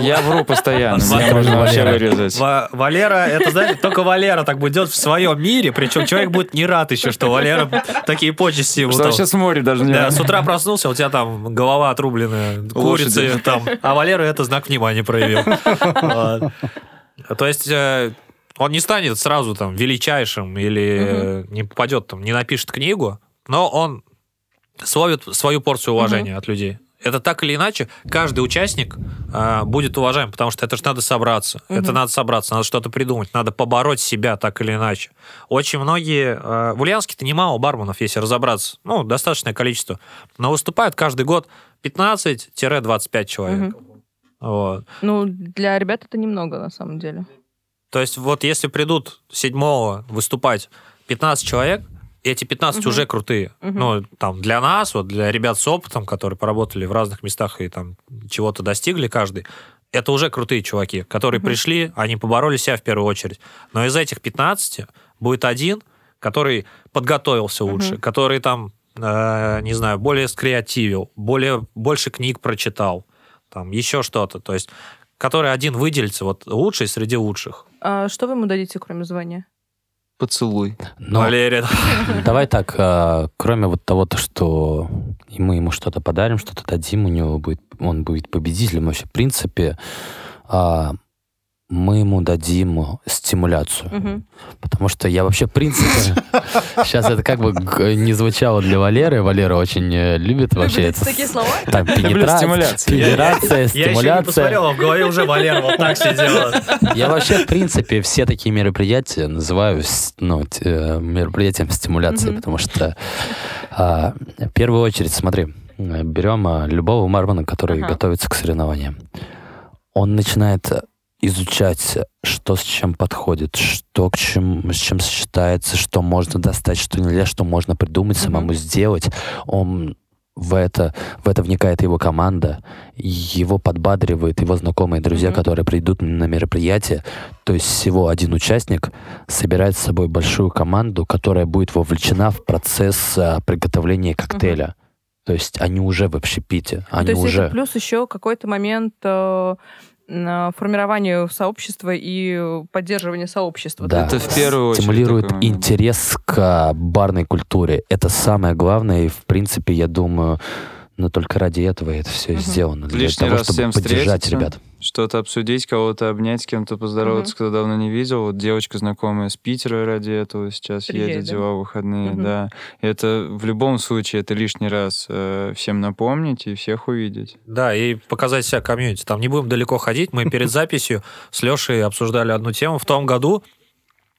Я вру постоянно, меня можно вообще вырезать. Ва- Валера, это, знаете, только Валера так будет в своем мире, причем человек будет не рад еще, что Валера такие почести ему Что вообще с моря даже не Да, с утра проснулся, у тебя там голова отрубленная, курицы там, а Валера это знак внимания проявил. <laughs> То есть э, он не станет сразу там величайшим или не попадет там, не напишет книгу, но он словит свою порцию уважения от людей. Это так или иначе, каждый участник э, будет уважаем, потому что это же надо собраться. Это надо собраться, надо что-то придумать, надо побороть себя так или иначе. Очень многие... э, в Ульяновске-то немало барменов, если разобраться. Ну, достаточное количество. Но выступают каждый год 15-25 человек. Вот. Ну, для ребят это немного, на самом деле. То есть вот если придут 7 выступать 15 человек, эти 15 Мгм. уже крутые. Мгм. Ну, там, для нас, вот для ребят с опытом, которые поработали в разных местах и там чего-то достигли каждый, это уже крутые чуваки, которые Мгм. пришли, они побороли себя в первую очередь. Но из этих 15 будет один, который подготовился лучше, Мгм. который там, э, не знаю, более скреативил, более, больше книг прочитал, там, еще что-то. То есть, который один выделится, вот лучший среди лучших. А что вы ему дадите, кроме звания? Поцелуй. Но Валерия, <laughs> давай так, а, кроме вот того, то, что и мы ему что-то подарим, что-то дадим, у него будет, он будет победителем вообще. В принципе, а, мы ему дадим стимуляцию. Мгм. Потому что я вообще, в принципе, <laughs> сейчас это как бы не звучало для Валеры. Валера очень э, любит вообще это. такие слова? <laughs> Там пенетрация, стимуляцию. пенетрация, Я еще не стимуляция. посмотрел, а в голове уже Валера вот так сидел. Я вообще, в принципе, все такие мероприятия называю ну, э, мероприятием стимуляции, потому что а, в первую очередь, смотри, э, берем а, любого мармана, который Ага. готовится к соревнованиям. Он начинает изучать, что с чем подходит, что к чему, с чем сочетается, что можно достать, что нельзя, что можно придумать, Мгм. самому сделать. Он в это, в это вникает его команда, его подбадривают его знакомые друзья, Мгм. которые придут на мероприятие. То есть всего один участник собирает с собой большую команду, которая будет вовлечена в процесс а, приготовления коктейля. То есть они уже в общепите, они То есть уже... это плюс еще какой-то момент э, на формирование сообщества и поддерживание сообщества. Да. Это в первую очередь стимулирует такой интерес к барной культуре. Это самое главное, и в принципе, я думаю, но только ради этого это все Мгм. сделано. Для Лишний того, раз чтобы всем поддержать встретиться. ребят. Что-то обсудить, кого-то обнять, с кем-то поздороваться, кто давно не видел. Вот девочка знакомая с Питера ради этого сейчас Приезжает, едет да? дела в выходные, Мгм. да. Это в любом случае это лишний раз э, всем напомнить и всех увидеть. Да, и показать себя комьюнити. Там не будем далеко ходить. Мы перед <laughs> записью с Лешей обсуждали одну тему. В том году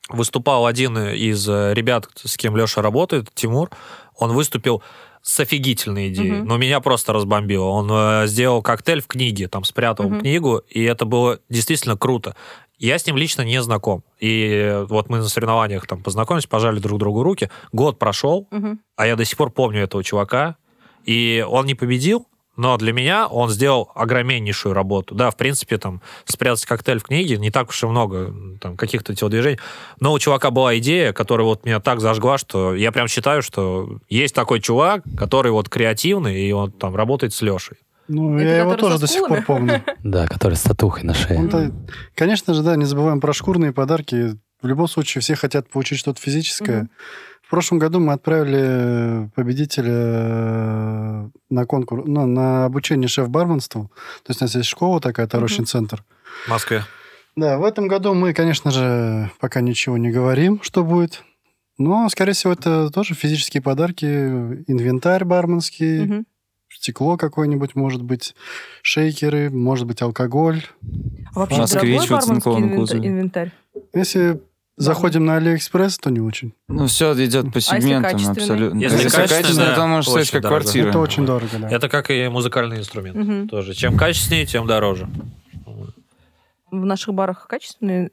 выступал один из э, ребят, с кем Леша работает, Тимур. Он выступил с офигительной идеей. Мгм. Но меня просто разбомбило. Он э, сделал коктейль в книге, там спрятал Мгм. книгу, и это было действительно круто. Я с ним лично не знаком. И вот мы на соревнованиях там познакомились, пожали друг другу руки. Год прошел, Мгм. а я до сих пор помню этого чувака. И он не победил, но для меня он сделал огромнейшую работу. Да, в принципе, там, спрятать коктейль в книге не так уж и много там, каких-то телодвижений. Но у чувака была идея, которая вот меня так зажгла, что я прям считаю, что есть такой чувак, который вот креативный, и он там работает с Лешей. Ну, Это я его тоже до сих пор помню. <laughs> Да, который с татухой на шее. Конечно же, да, не забываем про шкурные подарки. В любом случае, все хотят получить что-то физическое. В прошлом году мы отправили победителя э, на конкурс, ну, на обучение шеф-барменству. То есть у нас есть школа такая, Тарощин Мгм. центр. В Москве. Да, в этом году мы, конечно же, пока ничего не говорим, что будет. Но, скорее всего, это тоже физические подарки, инвентарь барменский, Мгм. стекло какое-нибудь, может быть, шейкеры, может быть, алкоголь. А Вообще Москвич дорогой барменский инвентарь? Если заходим на Алиэкспресс, то не очень. Ну, все идет по если сегментам качественный? абсолютно. Если качественный, качественный, то может стоить как дорого. квартира. Это очень дорого, да. Это как и музыкальный инструмент. Мгм. Тоже. Чем качественнее, тем дороже. В наших барах качественные?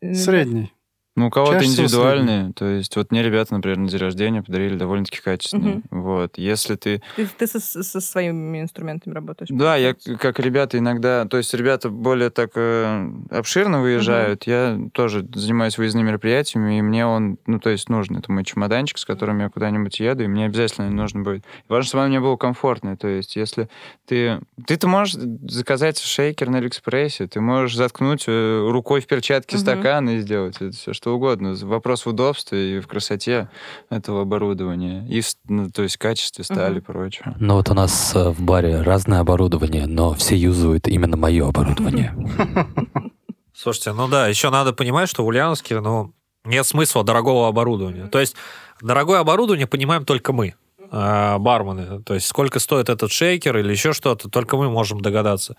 инвентарь? Средний. Ну, у кого-то индивидуальные. То есть, вот мне ребята, например, на день рождения подарили довольно-таки качественные. Мгм. Вот. Если ты Ты, ты со, со своими инструментами работаешь? Да, я как ребята иногда, то есть ребята более так э, обширно выезжают, я тоже занимаюсь выездными мероприятиями, и мне он, ну то есть нужен, это мой чемоданчик, с которым я куда-нибудь еду, и мне обязательно нужно будет. Важно, чтобы мне было комфортно, то есть если ты, ты-то можешь заказать шейкер на Алиэкспрессе, ты можешь заткнуть э, рукой в перчатке Мгм. стакан и сделать это все что угодно. Вопрос в удобстве и в красоте этого оборудования, и ну, то есть качестве стали и Мгм. прочего. Но вот у нас э, в баре разное оборудование, но все юзают именно мое оборудование. <laughs> Слушайте, ну да, еще надо понимать, что в Ульяновске, ну, нет смысла дорогого оборудования. То есть дорогое оборудование понимаем только мы, э, бармены. То есть сколько стоит этот шейкер или еще что-то, только мы можем догадаться.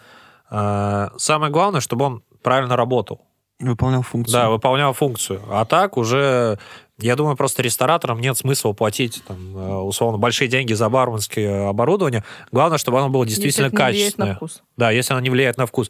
Э, Самое главное, чтобы он правильно работал. Выполнял функцию. Да, выполнял функцию. А так уже, я думаю, просто рестораторам нет смысла платить, там, э, условно, большие деньги за барменское оборудование. Главное, чтобы оно было Если действительно это не влияет качественное. на вкус. Да, если она не влияет на вкус.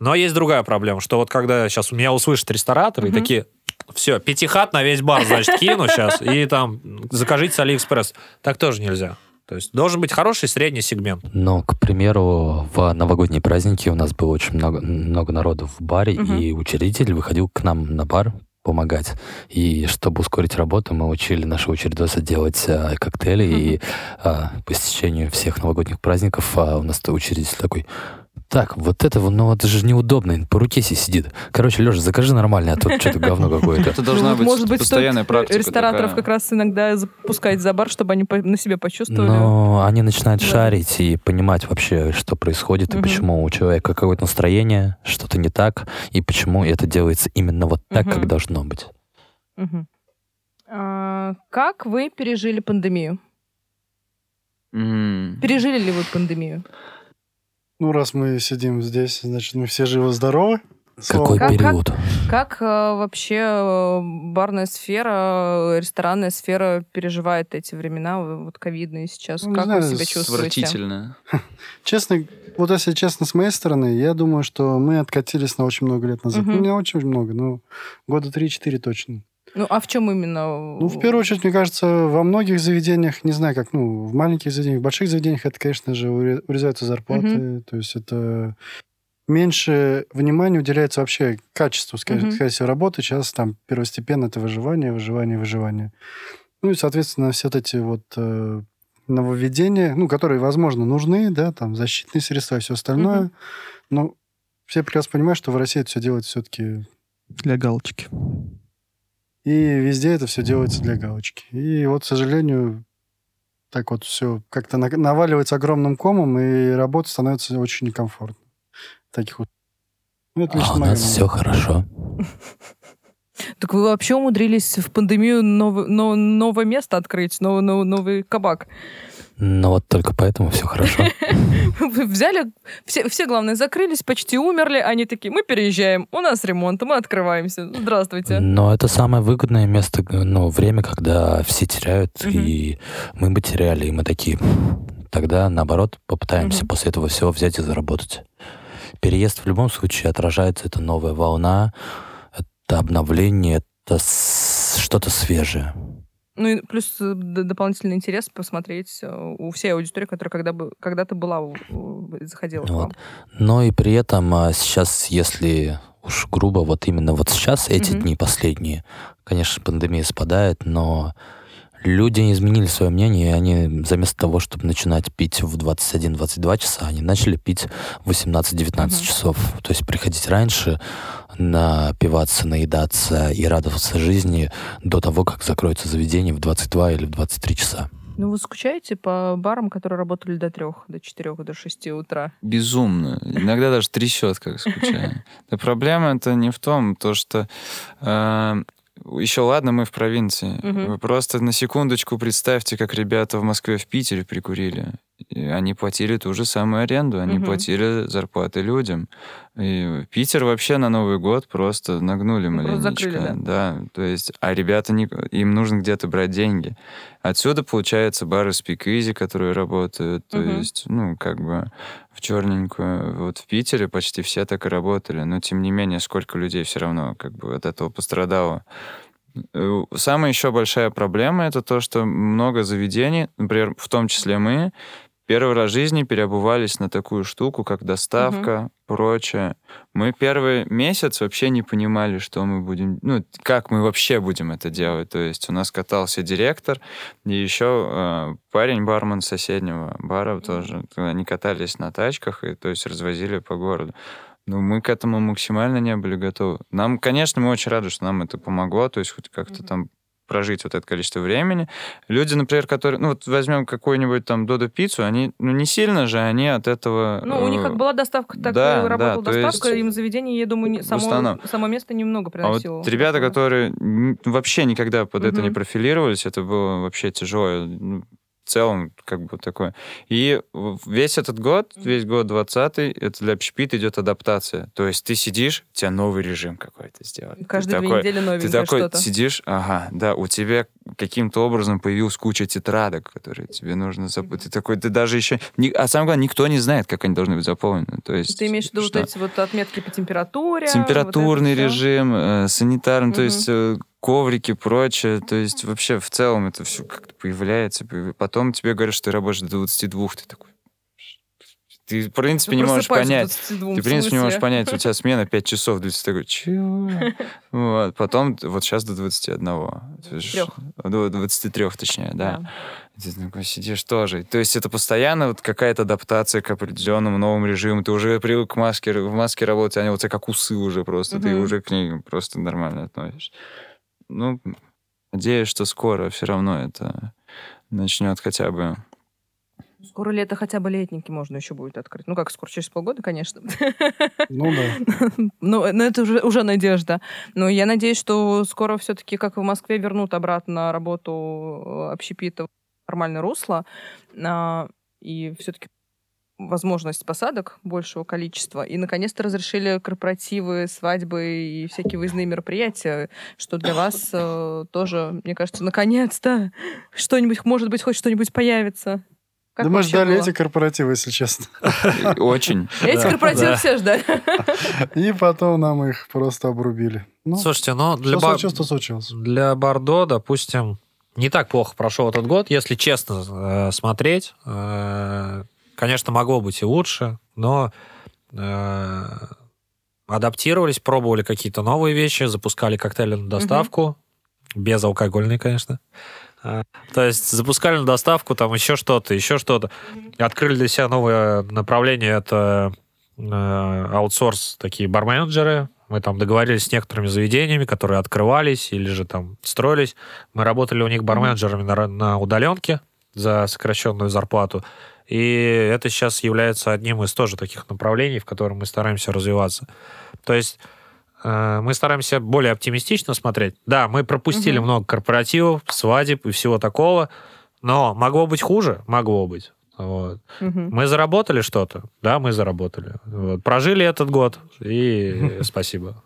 Но есть другая проблема, что вот когда сейчас у меня услышат рестораторы и Мгм. такие, все, пятихат на весь бар, значит, кину сейчас, и там закажите с Алиэкспресс. Так тоже нельзя. То есть должен быть хороший средний сегмент. Но, к примеру, в новогодние праздники у нас было очень много, много народу в баре, Мгм. и учредитель выходил к нам на бар помогать. И чтобы ускорить работу, мы учили нашего учредоса делать а, коктейли, и а, по истечению всех новогодних праздников а, у нас то учредитель такой, Так, вот это, ну это же неудобно, по руке себе сидит. Короче, Леша, закажи нормально, а тут <laughs> что-то говно какое-то. Это должна Ну, быть может быть, постоянная практика. рестораторов такая. как раз иногда запускать за бар, чтобы они на себе почувствовали. Но они начинают Да. шарить и понимать вообще, что происходит, и Мгм. почему у человека какое-то настроение, что-то не так, и почему это делается именно вот так, как Мгм. должно быть. Мгм. А, Как вы пережили пандемию? М. Пережили ли вы пандемию? Ну, раз мы сидим здесь, значит, мы все живы-здоровы. Какой Как- богу. как- период? Как э, вообще э, барная сфера, э, ресторанная сфера переживает эти времена, вот ковидные сейчас? Ну, как знаю, вы себя чувствуете? <laughs> Честно, вот если честно, с моей стороны, я думаю, что мы откатились на очень много лет назад. Мгм. Ну, не очень много, но года 3-4 точно. Ну, а в чем именно? Ну, в первую очередь, мне кажется, во многих заведениях, не знаю как, ну, в маленьких заведениях, в больших заведениях, это, конечно же, уре- урезаются зарплаты. То есть это меньше внимания уделяется вообще качеству, скорее, Мгм. скорее всего, работы. Сейчас там первостепенно это выживание, выживание, выживание. Ну и, соответственно, все вот эти вот э, нововведения, ну, которые, возможно, нужны, да, там, защитные средства и все остальное. Мгм. Но все прекрасно понимают, что в России это все делается все-таки Для галочки. И везде это все делается для галочки. И вот, к сожалению, так вот все как-то на- наваливается огромным комом, и работа становится очень некомфортно. Таких вот. Ну, это А лично у моё нас мнение. все хорошо. <laughs> Так вы вообще умудрились в пандемию новое место открыть, новый кабак. Но вот только поэтому все хорошо. <laughs> Вы взяли, все, все, главное, закрылись, почти умерли, они такие, мы переезжаем, у нас ремонт, мы открываемся. Здравствуйте. Но это самое выгодное место, ну, время, когда все теряют, Мгм. и мы бы теряли, и мы такие. Тогда, наоборот, попытаемся Мгм. после этого всего взять и заработать. Переезд в любом случае отражается, это новая волна, это обновление, это что-то свежее. Ну и плюс э, дополнительный интерес посмотреть э, у всей аудитории, которая когда бы, когда-то была, заходила Вот. Но и при этом а, сейчас, если уж грубо, вот именно вот сейчас, эти Мгм. дни последние, конечно, пандемия спадает, но люди изменили свое мнение, и они заместо того, чтобы начинать пить в 21-22 часа, они начали пить в 18-19 Мгм. часов. То есть приходить раньше, напиваться, наедаться и радоваться жизни до того, как закроется заведение в 22 или в 23 часа. Ну вы скучаете по барам, которые работали до трех, до четырех, до шести утра? Безумно. Иногда даже трясет, как скучаю. <laughs> Да проблема это не в том, то что еще ладно, мы в провинции. Мгм. Вы просто на секундочку представьте, как ребята в Москве, в Питере прикурили. И они платили ту же самую аренду, они Мгм. платили зарплаты людям. И Питер вообще на Новый год просто нагнули Ну, просто маленечко. закрыли, да, то есть, а ребята, не, им нужно где-то брать деньги. Отсюда, получается, бары Easy, которые работают, то Мгм. есть, ну, как бы в черненькую. Вот в Питере почти все так и работали, но тем не менее, сколько людей все равно как бы от этого пострадало. Э, Самая еще большая проблема это то, что много заведений, например, в том числе мы, первый раз в жизни переобувались на такую штуку, как доставка, прочее. Мы первый месяц вообще не понимали, что мы будем, ну, как мы вообще будем это делать. То есть у нас катался директор, и еще э, парень, бармен соседнего бара тоже. Они катались на тачках и, то есть, развозили по городу. Ну, мы к этому максимально не были готовы. Нам, конечно, мы очень рады, что нам это помогло, то есть хоть как-то Мгм. там прожить вот это количество времени. Люди, например, которые... Ну, вот возьмем какую-нибудь там Додо пиццу, они, ну, не сильно же они от этого... Ну, у них э, как была доставка, так да, и работала да, доставка. есть Им заведение, я думаю, не- само, само место немного А приносило. вот ребята, которые вообще никогда под это не профилировались, это было вообще тяжело. В целом, как бы такое. И весь этот год, весь год 20 это для общепита идет адаптация. То есть ты сидишь, у тебя новый режим какой-то сделали. Ты Каждые две такой- недели Ты новенькое такой что-то. сидишь, ага, да, у тебя каким-то образом появилась куча тетрадок, которые тебе нужно заполнить. Ты такой, ты даже еще... А самое главное, никто не знает, как они должны быть заполнены. То есть, Ты имеешь в виду что? вот эти вот отметки по температуре? температурный вот режим, э, санитарный, то Мгм. есть э, коврики, прочее. То есть вообще в целом это все как-то появляется. появ- Потом тебе говорят, что ты работаешь до 22, ты такой... ты, в принципе, Ты не можешь понять. к 22, Ты, в принципе, не можешь понять, у тебя <laughs> смена 5 часов, ты такой, чего? <laughs> Вот, потом, вот сейчас до 21. То есть, Трёх. До 23, точнее, да. Ты такой сидишь тоже. То есть это постоянно вот какая-то адаптация к определенному новому режиму. Ты уже привык к маске, в маске работать, они у тебя как усы уже просто. Ты уже к ней просто нормально относишься. Ну, надеюсь, что скоро все равно это начнет хотя бы Скоро лето хотя бы летники можно еще будет открыть. Ну как, скоро, через полгода, конечно. Ну да. <laughs> Ну, но это уже, уже надежда. Но я надеюсь, что скоро все-таки, как в Москве, вернут обратно работу э, общепита в нормальное русло. А, И все-таки возможность посадок большего количества. И, наконец-то, разрешили корпоративы, свадьбы и всякие выездные мероприятия, что для вас э, тоже, мне кажется, наконец-то что-нибудь, может быть, хоть что-нибудь появится. Как да мы ждали было? эти корпоративы, если честно. <laughs> очень. Эти корпоративы все ждали. И потом нам их просто обрубили. Ну, Слушайте, ну для, для Бордо, допустим, не так плохо прошел этот год, если честно э, смотреть. Э, конечно, могло быть и лучше, но э, адаптировались, пробовали какие-то новые вещи, запускали коктейли на доставку, безалкогольные, конечно. А, То есть запускали на доставку, там еще что-то, еще что-то. Открыли для себя новое направление, это э, аутсорс, такие барменджеры. Мы там договорились с некоторыми заведениями, которые открывались или же там строились. Мы работали у них барменджерами на, на удаленке за сокращенную зарплату. И это сейчас является одним из тоже таких направлений, в котором мы стараемся развиваться. То есть э, мы стараемся более оптимистично смотреть. Да, мы пропустили Мгм. много корпоративов, свадеб и всего такого, но могло быть хуже, могло быть. Вот. Мгм. Мы заработали что-то? Да, мы заработали. Вот. Прожили этот год, и <laughs> спасибо.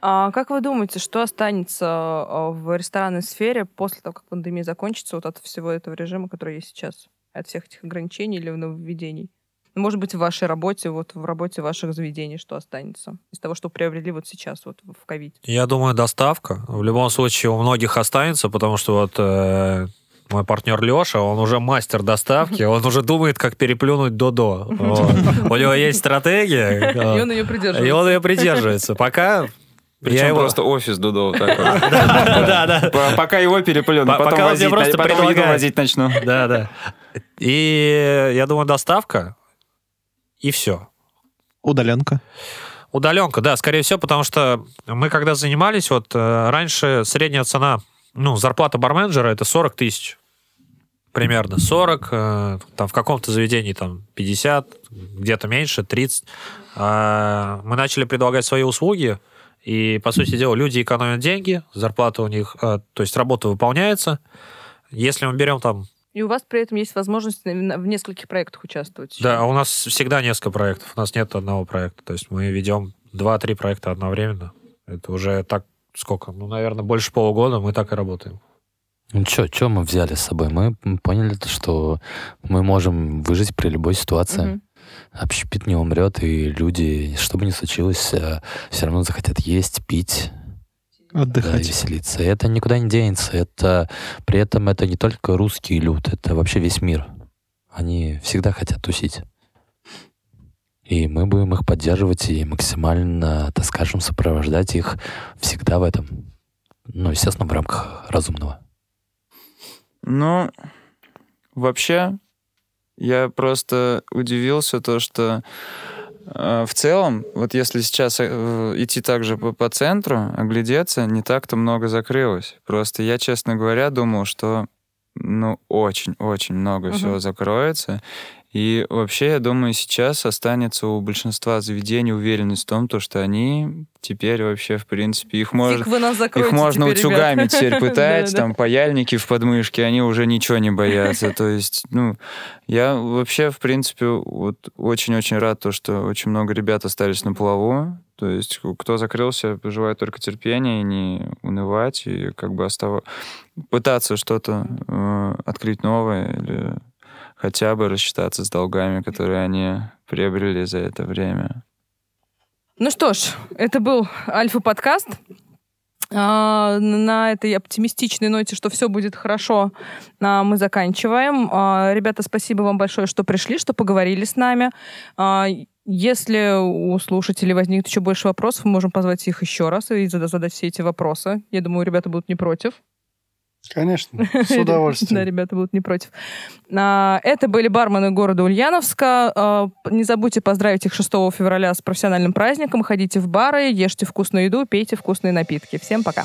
А как вы думаете, что останется э, в ресторанной сфере после того, как пандемия закончится, вот от всего этого режима, который есть сейчас? От всех этих ограничений или нововведений? Ну, Может быть, в вашей работе, вот в работе ваших заведений, что останется из того, что приобрели вот сейчас, вот в ковид? Я думаю, доставка. В любом случае у многих останется, потому что вот э, мой партнер Леша, он уже мастер доставки, он уже думает, как переплюнуть Додо. У него есть стратегия, И он ее и придерживается. он ее придерживается. Пока Причем я его... просто офис Дудо такой. <laughs> Да, да. Пока его переплюну, По- потом возить начну. Да, да. И я думаю, доставка, и все. Удаленка. Удаленка, да, скорее всего, потому что мы когда занимались, вот э, раньше средняя цена, ну, зарплата барменджера это 40 тысяч. Примерно 40, э, там в каком-то заведении там 50, где-то меньше, 30. А, мы начали предлагать свои услуги, и, по сути дела, люди экономят деньги, зарплата у них, э, то есть работа выполняется. Если мы берем там И у вас при этом есть возможность в нескольких проектах участвовать. Да, у нас всегда несколько проектов. У нас нет одного проекта. То есть мы ведем два-три проекта одновременно. Это уже так сколько? Ну, наверное, больше полугода мы так и работаем. Ну что, что мы взяли с собой? Мы поняли, что мы можем выжить при любой ситуации. Мгм. Общепит не умрет, и люди, что бы ни случилось, все равно захотят есть, пить, да, Отдыхать. веселиться. И это никуда не денется. Это, при этом это не только русский люд, это вообще весь мир. Они всегда хотят тусить. И мы будем их поддерживать и максимально, так скажем, сопровождать их всегда в этом. Ну, естественно, в рамках разумного. Ну, вообще, я просто удивился то, что в целом, вот если сейчас э, идти также по, по центру, оглядеться, не так-то много закрылось. Просто я, честно говоря, думал, что ну, очень-очень много Мгм. всего закроется. И вообще, я думаю, сейчас останется у большинства заведений уверенность в том, то, что они теперь вообще, в принципе, их можно... Их можно теперь, утюгами <laughs> ребят. теперь пытать, там паяльники в подмышке, они уже ничего не боятся. То есть, ну, я вообще, в принципе, вот очень-очень рад то, что очень много ребят остались на плаву. То есть, кто закрылся, желаю только терпения не унывать, и как бы остав... пытаться что-то э, открыть новое или хотя бы рассчитаться с долгами, которые они приобрели за это время. Ну что ж, это был Альфа-подкаст. А, На этой оптимистичной ноте, что все будет хорошо, а, мы заканчиваем. А, Ребята, спасибо вам большое, что пришли, что поговорили с нами. А, Если у слушателей возникнет еще больше вопросов, мы можем позвать их еще раз и зада- задать все эти вопросы. Я думаю, ребята будут не против. Конечно, <laughs> с Да, удовольствием. ребята будут не против. А, Это были бармены города Ульяновска. А, Не забудьте поздравить их 6 февраля с профессиональным праздником. Ходите в бары, ешьте вкусную еду, пейте вкусные напитки. Всем пока.